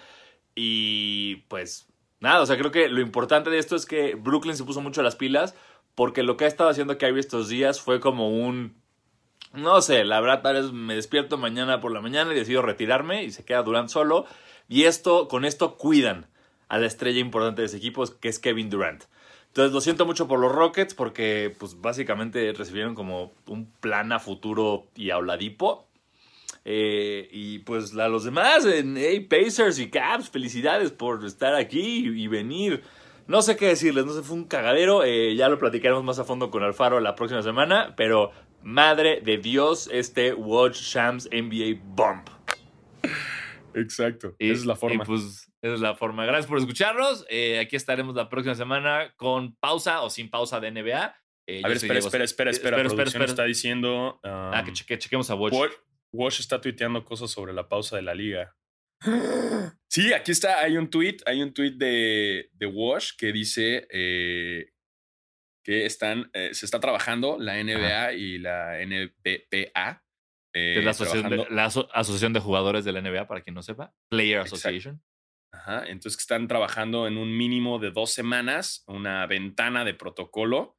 Y pues nada, o sea, creo que lo importante de esto es que Brooklyn se puso mucho las pilas, porque lo que ha estado haciendo Kyrie estos días fue como un no sé, la verdad, tal vez me despierto mañana por la mañana y decido retirarme y se queda Durant solo. Y esto, con esto cuidan a la estrella importante de ese equipo, que es Kevin Durant. Entonces lo siento mucho por los Rockets porque pues básicamente recibieron como un plan a futuro y a. Eh, y pues a los demás, en hey, Pacers y Caps, felicidades por estar aquí y, y venir. No sé qué decirles, no sé, fue un cagadero. eh, ya lo platicaremos más a fondo con Alfaro la próxima semana, pero madre de Dios, este Watch Shams NBA Bump. Exacto. Y- Esa es la forma. y, pues esa es la forma. Gracias por escucharnos. Eh, aquí estaremos la próxima semana con pausa o sin pausa de NBA. Eh, a yo ver, espera, espera, espera, Eh, espera. espera, Producción espera. está diciendo. Ah, um, que cheque- chequemos a Watch. Wash está tuiteando cosas sobre la pausa de la liga. Sí, aquí está, hay un tweet, hay un tweet de, de Wash que dice eh, que están, eh, se está trabajando la NBA y la NBPA. la eh, asociación, de, trabajando- la aso- asociación de jugadores de la NBA, para quien no sepa. Player Exacto. Association. Ajá, entonces que están trabajando en un mínimo de dos semanas, una ventana de protocolo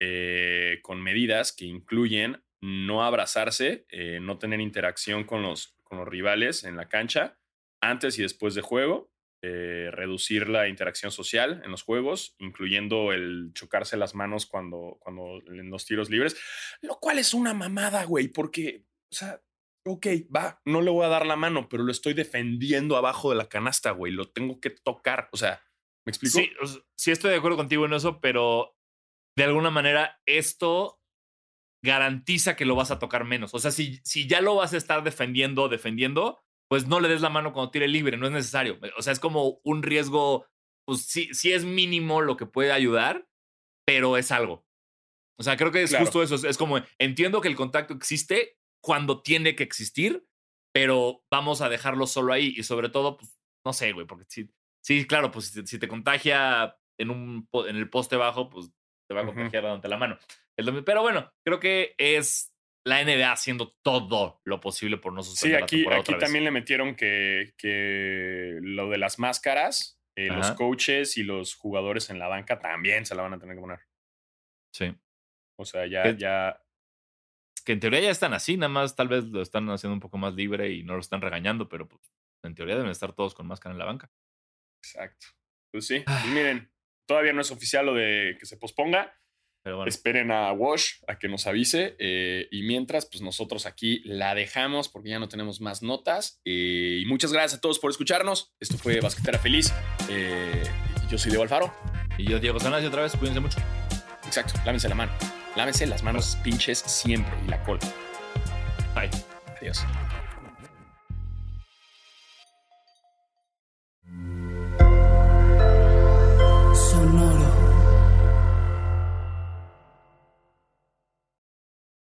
eh, con medidas que incluyen no abrazarse, eh, no tener interacción con los, con los rivales en la cancha antes y después de juego, eh, reducir la interacción social en los juegos, incluyendo el chocarse las manos cuando, cuando en los tiros libres, lo cual es una mamada, güey, porque, o sea, ok, va, no le voy a dar la mano, pero lo estoy defendiendo abajo de la canasta, güey, lo tengo que tocar, o sea, ¿me explico? Sí, o sea, sí estoy de acuerdo contigo en eso, pero de alguna manera esto garantiza que lo vas a tocar menos. O sea, si, si ya lo vas a estar defendiendo, defendiendo, pues no le des la mano cuando tire libre, no es necesario. O sea, es como un riesgo, pues sí, sí es mínimo lo que puede ayudar, pero es algo. O sea, creo que es Claro. justo eso. Es, como, entiendo que el contacto existe cuando tiene que existir, pero vamos a dejarlo solo ahí. Y sobre todo, pues, no sé, güey, porque sí, sí claro, pues si, si te contagia en, un, en el poste bajo, pues te va a contagiar dándote la mano. Es lo mi- pero bueno, creo que es la NBA haciendo todo lo posible por no Sí, suspender la aquí, temporada aquí otra vez. también le metieron que, que lo de las máscaras, eh, los coaches y los jugadores en la banca también se la van a tener que poner. Sí. O sea, ya, ¿Qué- ya, que en teoría ya están así, nada más tal vez lo están haciendo un poco más libre y no lo están regañando, pero pues en teoría deben estar todos con máscara en la banca. exacto. Pues sí, pues miren, todavía no es oficial lo de que se posponga. Esperen a Wash a que nos avise. Eh, y mientras, pues nosotros aquí la dejamos porque ya no tenemos más notas. Eh, y muchas gracias a todos por escucharnos. Esto fue Basquetera Feliz. Eh, yo soy Diego Alfaro. Y yo, Diego Sanasio, otra vez. Cuídense mucho. Exacto. Lávense la mano. Lávense las manos pinches siempre y la cola. Bye. Adiós. Sonora.